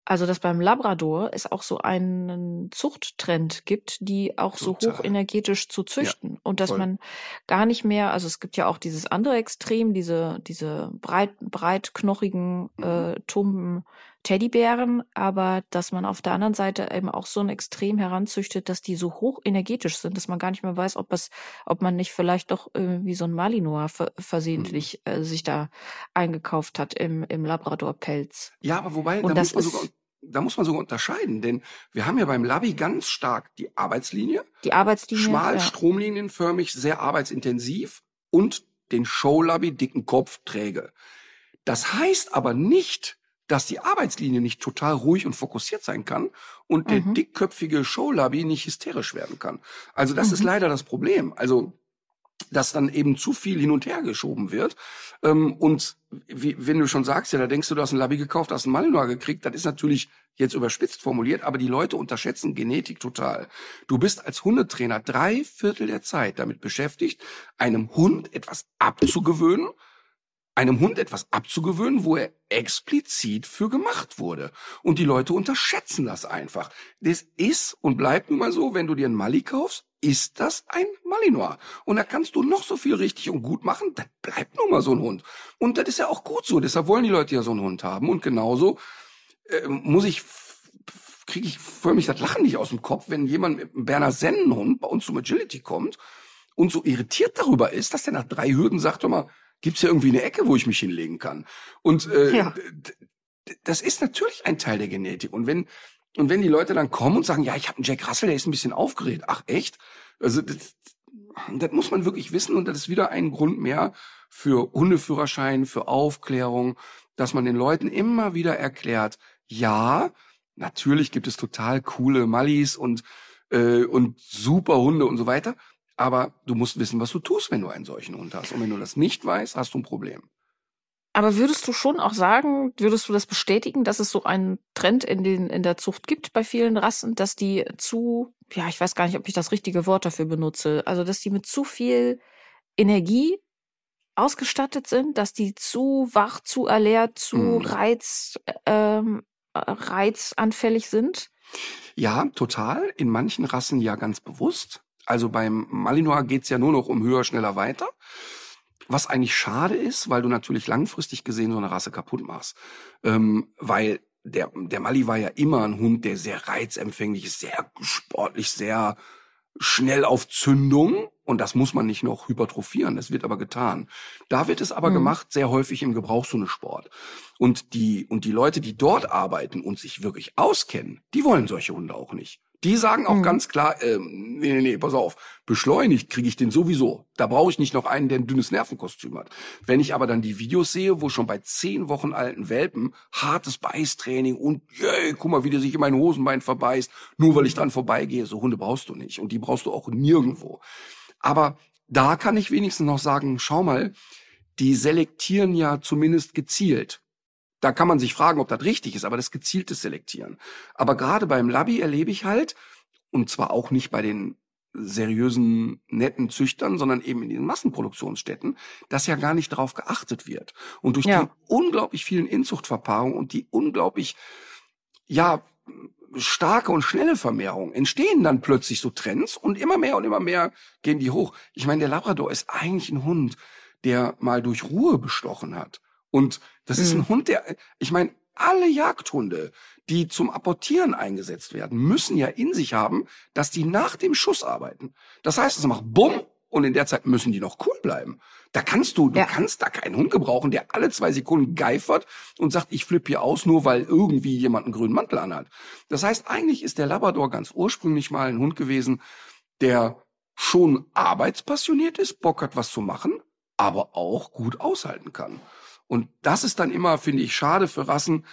Speaker 2: also, dass beim Labrador es auch so einen Zuchttrend gibt, die auch Total. so hochenergetisch zu züchten. Ja, und dass voll. man gar nicht mehr, also es gibt ja auch dieses andere Extrem, diese, diese breit, breitknochigen, mhm. äh, tumben Teddybären, aber dass man auf der anderen Seite eben auch so ein Extrem heranzüchtet, dass die so hochenergetisch sind, dass man gar nicht mehr weiß, ob es, ob man nicht vielleicht doch irgendwie so ein Malinois versehentlich mhm. äh, sich da eingekauft hat im, im Labrador-Pelz.
Speaker 1: Ja, aber wobei, und da das muss man sogar da muss man sogar unterscheiden, denn wir haben ja beim Labi ganz stark die Arbeitslinie.
Speaker 2: Die Arbeitslinie.
Speaker 1: Schmal, ja. stromlinienförmig, sehr arbeitsintensiv und den Show-Labi, dicken Kopf, träge. Das heißt aber nicht, dass die Arbeitslinie nicht total ruhig und fokussiert sein kann und der mhm. dickköpfige Show-Labi nicht hysterisch werden kann. Also das mhm. ist leider das Problem. Also dass dann eben zu viel hin und her geschoben wird. Ähm, und wie, wenn du schon sagst, ja, da denkst du, du hast ein Labi gekauft, hast ein Malinois gekriegt, das ist natürlich jetzt überspitzt formuliert, aber die Leute unterschätzen Genetik total. Du bist als Hundetrainer drei Viertel der Zeit damit beschäftigt, einem Hund etwas abzugewöhnen, einem Hund etwas abzugewöhnen, wo er explizit für gemacht wurde. Und die Leute unterschätzen das einfach. Das ist und bleibt nun mal so, wenn du dir einen Mali kaufst, ist das ein Malinois. Und da kannst du noch so viel richtig und gut machen, das bleibt nun mal so ein Hund. Und das ist ja auch gut so, deshalb wollen die Leute ja so einen Hund haben. Und genauso äh, muss ich, kriege ich für mich das Lachen nicht aus dem Kopf, wenn jemand mit einem Berner Sennenhund bei uns zum Agility kommt und so irritiert darüber ist, dass der nach drei Hürden sagt, hör mal, gibt's ja irgendwie eine Ecke, wo ich mich hinlegen kann? Und äh, ja. das ist natürlich ein Teil der Genetik. Und wenn und wenn die Leute dann kommen und sagen, ja, ich habe einen Jack Russell, der ist ein bisschen aufgeregt. Ach echt? Also das, das muss man wirklich wissen und das ist wieder ein Grund mehr für Hundeführerschein, für Aufklärung, dass man den Leuten immer wieder erklärt, ja, natürlich gibt es total coole Mallis und äh, und super Hunde und so weiter, aber du musst wissen, was du tust, wenn du einen solchen Hund hast. Und wenn du das nicht weißt, hast du ein Problem.
Speaker 2: Aber würdest du schon auch sagen, würdest du das bestätigen, dass es so einen Trend in, den, in der Zucht gibt bei vielen Rassen, dass die zu, ja, ich weiß gar nicht, ob ich das richtige Wort dafür benutze, also dass die mit zu viel Energie ausgestattet sind, dass die zu wach, zu erleert, zu mhm. reiz, ähm, reizanfällig sind?
Speaker 1: Ja, total. In manchen Rassen ja ganz bewusst. Also beim Malinois geht's ja nur noch um höher, schneller, weiter. Was eigentlich schade ist, weil du natürlich langfristig gesehen so eine Rasse kaputt machst. Ähm, weil der, der Mali war ja immer ein Hund, der sehr reizempfänglich ist, sehr sportlich, sehr schnell auf Zündung. Und das muss man nicht noch hypertrophieren, das wird aber getan. Da wird es aber mhm. gemacht, sehr häufig im Gebrauchshundesport. Und die, und die Leute, die dort arbeiten und sich wirklich auskennen, die wollen solche Hunde auch nicht. Die sagen auch mhm. ganz klar, ähm, nee, nee, nee, pass auf, beschleunigt kriege ich den sowieso. Da brauche ich nicht noch einen, der ein dünnes Nervenkostüm hat. Wenn ich aber dann die Videos sehe, wo schon bei zehn Wochen alten Welpen hartes Beißtraining und yay, guck mal, wie der sich in mein Hosenbein verbeißt, nur weil ich dran vorbeigehe, so Hunde brauchst du nicht. Und die brauchst du auch nirgendwo. Aber da kann ich wenigstens noch sagen, schau mal, die selektieren ja zumindest gezielt. Da kann man sich fragen, ob das richtig ist, aber das gezielte Selektieren. Aber gerade beim Labi erlebe ich halt, und zwar auch nicht bei den seriösen, netten Züchtern, sondern eben in den Massenproduktionsstätten, dass ja gar nicht darauf geachtet wird. Und durch
Speaker 2: Ja.
Speaker 1: die unglaublich vielen Inzuchtverpaarungen und die unglaublich, ja, starke und schnelle Vermehrung entstehen dann plötzlich so Trends und immer mehr und immer mehr gehen die hoch. Ich meine, der Labrador ist eigentlich ein Hund, der mal durch Ruhe bestochen hat. Und das ist
Speaker 2: Mhm.
Speaker 1: ein Hund, der, ich meine, alle Jagdhunde, die zum Apportieren eingesetzt werden, müssen ja in sich haben, dass die nach dem Schuss arbeiten. Das heißt, es macht Bumm und in der Zeit müssen die noch cool bleiben. Da kannst du, du
Speaker 2: Ja.
Speaker 1: kannst da keinen Hund gebrauchen, der alle zwei Sekunden geifert und sagt, ich flippe hier aus, nur weil irgendwie jemand einen grünen Mantel anhat. Das heißt, eigentlich ist der Labrador ganz ursprünglich mal ein Hund gewesen, der schon arbeitspassioniert ist, Bock hat, was zu machen, aber auch gut aushalten kann. Und das ist dann immer, finde ich, schade für Rassen,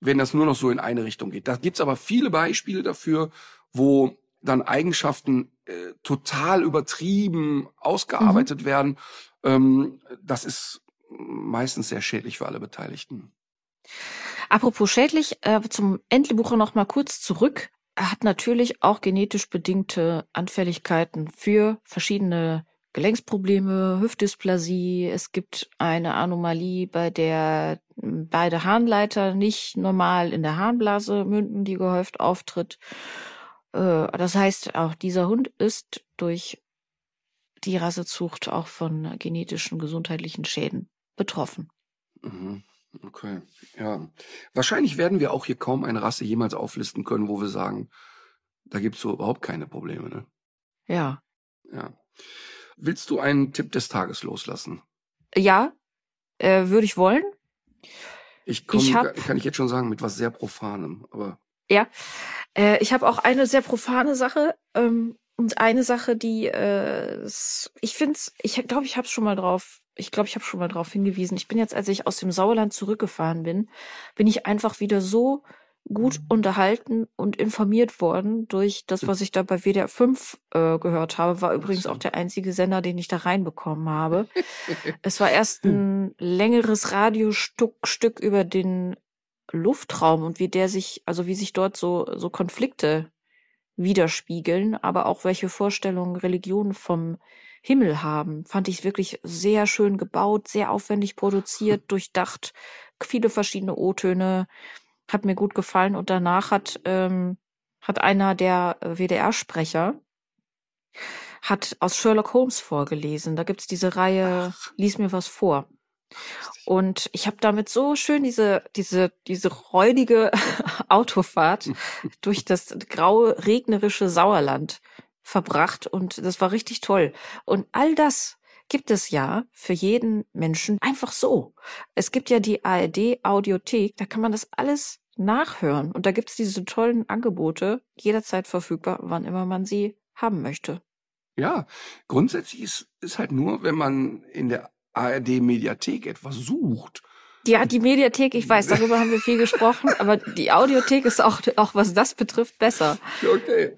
Speaker 1: wenn das nur noch so in eine Richtung geht. Da gibt's aber viele Beispiele dafür, wo dann Eigenschaften äh, total übertrieben ausgearbeitet werden. Ähm, das ist meistens sehr schädlich für alle Beteiligten.
Speaker 2: Apropos schädlich, äh, zum Entlebucher noch mal kurz zurück. Er hat natürlich auch genetisch bedingte Anfälligkeiten für verschiedene Gelenksprobleme, Hüftdysplasie. Es gibt eine Anomalie, bei der beide Harnleiter nicht normal in der Harnblase münden, die gehäuft auftritt. Äh, das heißt, auch dieser Hund ist durch die Rassezucht auch von genetischen gesundheitlichen Schäden betroffen.
Speaker 1: Mhm. Okay, ja. Wahrscheinlich werden wir auch hier kaum eine Rasse jemals auflisten können, wo wir sagen, da gibt's so überhaupt keine Probleme. Ne?
Speaker 2: Ja.
Speaker 1: Ja. Willst du einen Tipp des Tages loslassen?
Speaker 2: Ja, äh, würde ich wollen.
Speaker 1: Ich komme,
Speaker 2: Ich hab-
Speaker 1: kann ich jetzt schon sagen, mit was sehr Profanem, aber
Speaker 2: Ja, äh, ich habe auch eine sehr profane Sache ähm, und eine Sache, die äh, ich finde, ich glaube, ich habe schon mal drauf, ich glaube, ich habe schon mal drauf hingewiesen. Ich bin jetzt, als ich aus dem Sauerland zurückgefahren bin, bin ich einfach wieder so gut unterhalten und informiert worden durch das, was ich da bei WDR 5 äh, gehört habe. War übrigens auch der einzige Sender, den ich da reinbekommen habe. *laughs* Es war erst ein längeres Radiostück Stück über den Luftraum und wie der sich, also wie sich dort so, so Konflikte widerspiegeln, aber auch welche Vorstellungen Religionen vom Himmel haben, fand ich wirklich sehr schön gebaut, sehr aufwendig produziert, *laughs* durchdacht, viele verschiedene O-Töne, hat mir gut gefallen und danach hat, ähm, hat einer der äh, WDR-Sprecher hat aus Sherlock Holmes vorgelesen. Da gibt's diese Reihe Lies mir was vor. Und ich habe damit so schön diese, diese, diese räudige *laughs* Autofahrt *laughs* durch das graue, regnerische Sauerland verbracht und das war richtig toll. Und all das gibt es ja für jeden Menschen einfach so. Es gibt ja die ARD Audiothek, da kann man das alles nachhören und da gibt's diese tollen Angebote jederzeit verfügbar, wann immer man sie haben möchte.
Speaker 1: ja, grundsätzlich ist, ist halt nur, wenn man in der ARD-Mediathek etwas sucht.
Speaker 2: Ja, die Mediathek, ich weiß, darüber haben wir viel *laughs* gesprochen, aber die Audiothek ist auch, auch was das betrifft, besser.
Speaker 1: Okay.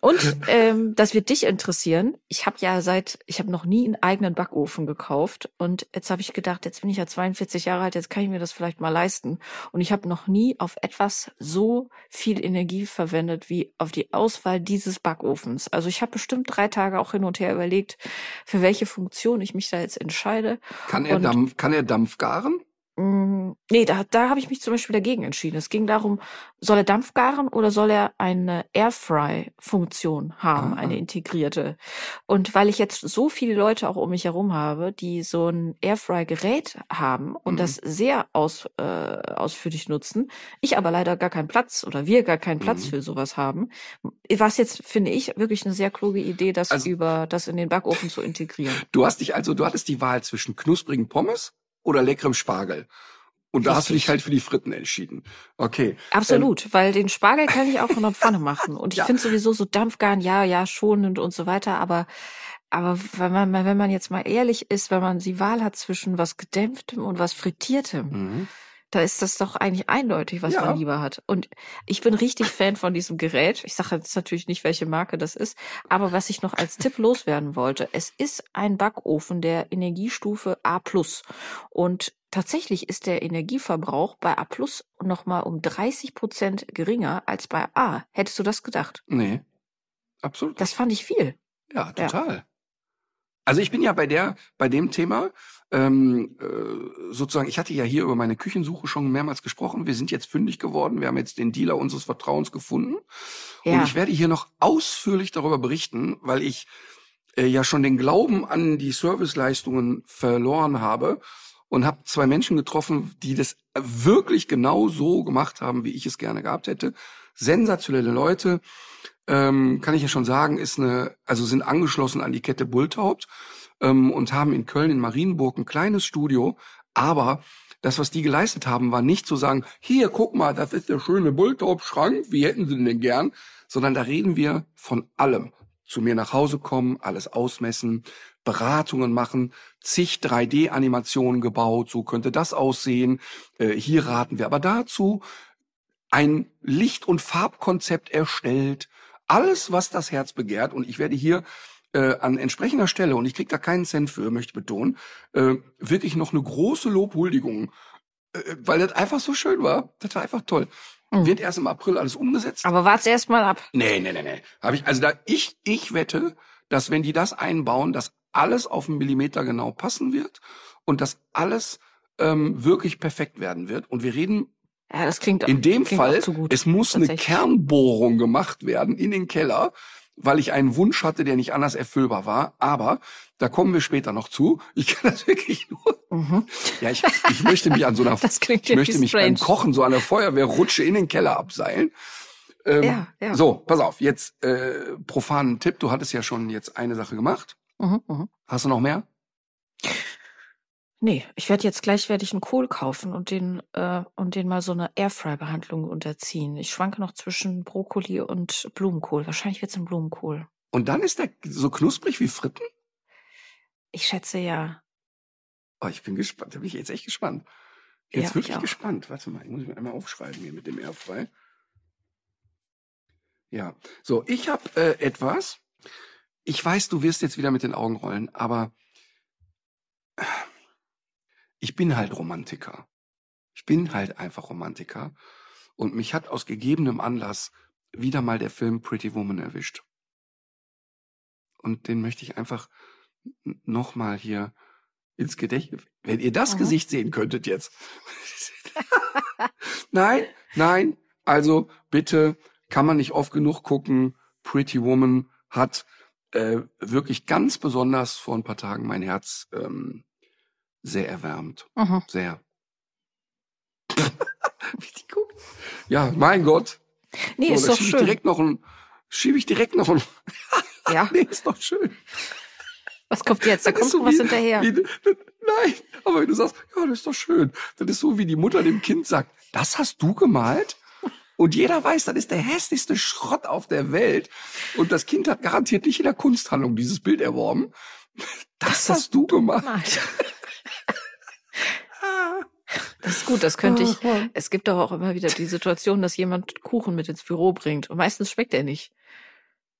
Speaker 2: Und ähm, das wird dich interessieren. Ich habe ja seit, ich habe noch nie einen eigenen Backofen gekauft und jetzt habe ich gedacht, jetzt bin ich ja 42 Jahre alt, jetzt kann ich mir das vielleicht mal leisten. Und ich habe noch nie auf etwas so viel Energie verwendet wie auf die Auswahl dieses Backofens. Also ich habe bestimmt drei Tage auch hin und her überlegt, für welche Funktion ich mich da jetzt entscheide.
Speaker 1: Kann er
Speaker 2: Und-
Speaker 1: Dampf, kann er Dampf garen?
Speaker 2: Mm, Nee, da, da habe ich mich zum Beispiel dagegen entschieden. Es ging darum, soll er Dampf garen oder soll er eine Airfry-Funktion haben,
Speaker 1: Ah.
Speaker 2: eine integrierte? Und weil ich jetzt so viele Leute auch um mich herum habe, die so ein Airfry-Gerät haben und
Speaker 1: Mhm.
Speaker 2: das sehr aus, äh, ausführlich nutzen, ich aber leider gar keinen Platz oder wir gar keinen Platz
Speaker 1: Mhm.
Speaker 2: für sowas haben, was jetzt, finde ich, wirklich eine sehr kluge Idee, das
Speaker 1: Also-
Speaker 2: über das in den Backofen zu integrieren.
Speaker 1: Du hast dich also, du hattest die Wahl zwischen knusprigen Pommes oder leckerem Spargel. Und da hast du dich
Speaker 2: Richtig.
Speaker 1: halt für die Fritten entschieden. Okay.
Speaker 2: Absolut, weil den Spargel kann ich auch in der Pfanne machen. Und ich
Speaker 1: Ja.
Speaker 2: finde sowieso so Dampfgarn, ja, ja, schonend und so weiter. Aber, aber wenn man, wenn man jetzt mal ehrlich ist, wenn man die Wahl hat zwischen was Gedämpftem und was Frittiertem,
Speaker 1: Mhm.
Speaker 2: Da ist das doch eigentlich eindeutig, was
Speaker 1: Ja.
Speaker 2: man lieber hat. Und ich bin richtig Fan von diesem Gerät. Ich sage jetzt natürlich nicht, welche Marke das ist, aber was ich noch als Tipp *laughs* loswerden wollte, es ist ein Backofen der Energiestufe A+. Und tatsächlich ist der Energieverbrauch bei A+ noch mal um 30 Prozent geringer als bei A. Hättest du das gedacht?
Speaker 1: Nee. absolut.
Speaker 2: Das fand ich viel.
Speaker 1: Ja, total. Also ich bin ja bei der, bei dem Thema, ähm, äh, sozusagen, ich hatte ja hier über meine Küchensuche schon mehrmals gesprochen. Wir sind jetzt fündig geworden. Wir haben jetzt den Dealer unseres Vertrauens gefunden.
Speaker 2: Ja.
Speaker 1: Und ich werde hier noch ausführlich darüber berichten, weil ich äh, ja schon den Glauben an die Serviceleistungen verloren habe und habe zwei Menschen getroffen, die das wirklich genau so gemacht haben, wie ich es gerne gehabt hätte. Sensationelle Leute, ähm, kann ich ja schon sagen, ist eine, also sind angeschlossen an die Kette Bulthaupt ähm, und haben in Köln in Marienburg ein kleines Studio, aber das, was die geleistet haben, war nicht zu sagen, hier, guck mal, das ist der schöne Bulthaupt-Schrank, wie hätten sie denn gern? Sondern da reden wir von allem. Zu mir nach Hause kommen, alles ausmessen, Beratungen machen, zig 3D-Animationen gebaut, so könnte das aussehen. Äh, hier raten wir aber dazu. Ein Licht- und Farbkonzept erstellt, alles, was das Herz begehrt. Und ich werde hier äh, an entsprechender Stelle, und ich krieg da keinen Cent für, möchte betonen, äh, wirklich noch eine große Lobhuldigung, äh, weil das einfach so schön war. Das war einfach toll.
Speaker 2: Mhm.
Speaker 1: Wird erst im April alles umgesetzt.
Speaker 2: Aber wart's erst mal ab.
Speaker 1: Nee, nee, nee, nee. Hab ich, also da, ich, ich wette, dass wenn die das einbauen, dass alles auf einen Millimeter genau passen wird und dass alles ähm, wirklich perfekt werden wird. Und wir reden
Speaker 2: Ja, das klingt
Speaker 1: in dem
Speaker 2: klingt
Speaker 1: Fall,
Speaker 2: gut.
Speaker 1: es muss eine. Kernbohrung gemacht werden in den Keller, weil ich einen Wunsch hatte, der nicht anders erfüllbar war. Aber da kommen wir später noch zu. Ich kann *laughs* das wirklich nur.
Speaker 2: Mhm.
Speaker 1: Ja, ich, ich möchte mich an so einer, *laughs*
Speaker 2: Das klingt
Speaker 1: ich möchte mich beim
Speaker 2: strange.
Speaker 1: Kochen so an der Feuerwehrrutsche in den Keller abseilen. Ähm,
Speaker 2: Ja, ja.
Speaker 1: So, pass auf. Jetzt äh, profanen Tipp. Du hattest ja schon jetzt eine Sache gemacht.
Speaker 2: Mhm, mhm.
Speaker 1: Hast du noch mehr?
Speaker 2: Nee, ich werde jetzt gleich werde ich einen Kohl kaufen und den äh, und den mal so eine Airfry-Behandlung unterziehen. Ich schwanke noch zwischen Brokkoli und Blumenkohl. Wahrscheinlich wird's ein Blumenkohl.
Speaker 1: Und dann ist der so knusprig wie Fritten?
Speaker 2: Ich schätze ja.
Speaker 1: Oh, ich bin gespannt. Da bin ich jetzt echt gespannt. Jetzt
Speaker 2: Ja, ich
Speaker 1: wirklich
Speaker 2: auch.
Speaker 1: gespannt. Warte mal, ich muss mir einmal aufschreiben hier mit dem Airfry. Ja, so, ich habe äh, etwas. Ich weiß, du wirst jetzt wieder mit den Augen rollen, aber äh, ich bin halt Romantiker. Ich bin halt einfach Romantiker. Und mich hat aus gegebenem Anlass wieder mal der Film Pretty Woman erwischt. Und den möchte ich einfach nochmal hier ins Gedächtnis. Wenn ihr das
Speaker 2: Mhm.
Speaker 1: Gesicht sehen könntet jetzt. *laughs* nein, nein. Also bitte kann man nicht oft genug gucken. Pretty Woman hat äh, wirklich ganz besonders vor ein paar Tagen mein Herz ähm, sehr erwärmt.
Speaker 2: Mhm.
Speaker 1: Sehr. *laughs* Wie die guckt. Ja, mein Gott.
Speaker 2: Nee,
Speaker 1: So,
Speaker 2: ist doch
Speaker 1: schiebe ich
Speaker 2: schön.
Speaker 1: direkt noch ein, schiebe ich direkt noch ein, *laughs*
Speaker 2: Ja, *laughs*
Speaker 1: nee, ist doch schön.
Speaker 2: was kommt jetzt? Da
Speaker 1: Das
Speaker 2: kommt
Speaker 1: so
Speaker 2: was
Speaker 1: wie-
Speaker 2: hinterher.
Speaker 1: Wie, nein, aber wenn du sagst, ja, das ist doch schön. Das ist so, wie die Mutter dem Kind sagt, das hast du gemalt? Und jeder weiß, das ist der hässlichste Schrott auf der Welt. Und das Kind hat garantiert nicht in der Kunsthandlung dieses Bild erworben. Das,
Speaker 2: Das
Speaker 1: hast du gemacht.
Speaker 2: Nein. Das ist gut, das könnte ich. Es gibt doch auch immer wieder die Situation, dass jemand Kuchen mit ins Büro bringt. Und meistens schmeckt er nicht.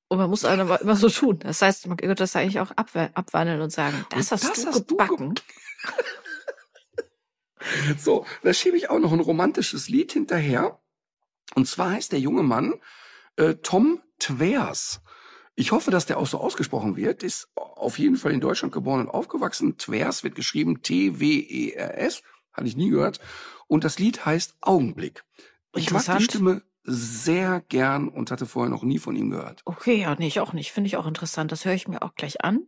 Speaker 2: Und man muss aber immer so tun. Das heißt, man könnte das eigentlich auch abwa- abwandeln und sagen, das
Speaker 1: Und
Speaker 2: hast
Speaker 1: das
Speaker 2: du
Speaker 1: hast du
Speaker 2: gebacken. *laughs*
Speaker 1: So, da schiebe ich auch noch ein romantisches Lied hinterher. Und zwar heißt der junge Mann äh, Tom Twers. Ich hoffe, dass der auch so ausgesprochen wird. Ist auf jeden Fall in Deutschland geboren und aufgewachsen. Twers wird geschrieben T-W-E-R-S. Hatte ich nie gehört. Und das Lied heißt Augenblick. Ich mag die. Stimme sehr gern und hatte vorher noch nie von ihm gehört.
Speaker 2: Okay, ja, nee, ich auch nicht. Finde ich auch interessant. Das höre ich mir auch gleich an.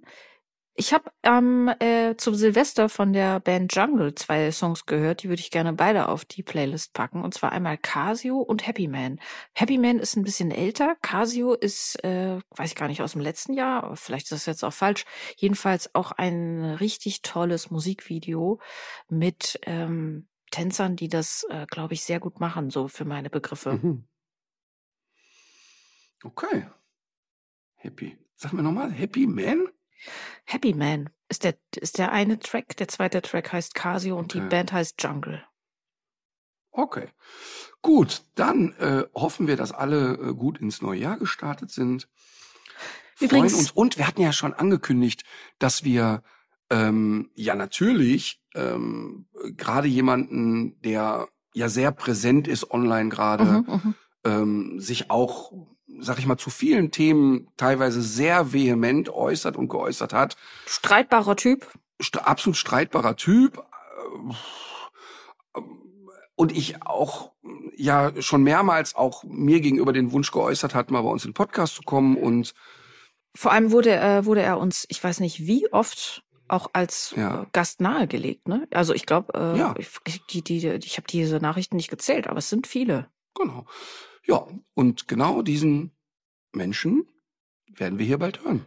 Speaker 2: Ich habe ähm, äh, zum Silvester von der Band Jungle zwei Songs gehört, die würde ich gerne beide auf die Playlist packen. Und zwar einmal Casio und Happy Man. Happy Man ist ein bisschen älter. Casio ist, äh, weiß ich gar nicht, aus dem letzten Jahr, vielleicht ist das jetzt auch falsch. Jedenfalls auch ein richtig tolles Musikvideo mit ähm, Tänzern, die das, äh, glaube ich, sehr gut machen, so für meine Begriffe.
Speaker 1: Mhm. Okay. Happy. Sag mir nochmal, Happy Man?
Speaker 2: Happy Man ist der, ist der eine Track. Der zweite Track heißt Casio und die
Speaker 1: Okay.
Speaker 2: Band heißt Jungle.
Speaker 1: Okay. Gut, dann äh, hoffen wir, dass alle äh, gut ins neue Jahr gestartet sind.
Speaker 2: Übrigens-
Speaker 1: Freuen uns. Und wir hatten ja schon angekündigt, dass wir ähm, ja natürlich ähm, gerade jemanden, der ja sehr präsent ist online gerade,
Speaker 2: Mhm, mhm.
Speaker 1: ähm, sich auch sag ich mal, zu vielen Themen teilweise sehr vehement äußert und geäußert hat.
Speaker 2: Streitbarer Typ.
Speaker 1: St absolut streitbarer Typ. Und ich auch ja schon mehrmals auch mir gegenüber den Wunsch geäußert hat, mal bei uns in den Podcast zu kommen und
Speaker 2: vor allem wurde, äh, wurde er uns, ich weiß nicht wie oft, auch als ja. Gast nahegelegt. Ne? Also ich glaube, äh, ja. ich, die, die, ich habe diese Nachrichten nicht gezählt, aber es sind viele.
Speaker 1: Genau. Ja, und genau diesen Menschen werden wir hier bald hören.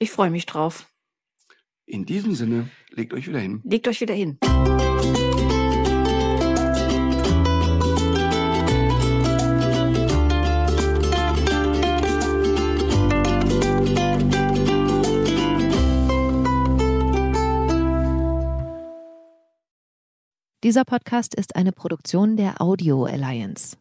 Speaker 2: Ich freue mich drauf.
Speaker 1: In diesem Sinne, legt euch wieder hin.
Speaker 2: Legt euch wieder hin.
Speaker 3: Dieser Podcast ist eine Produktion der Audio Alliance.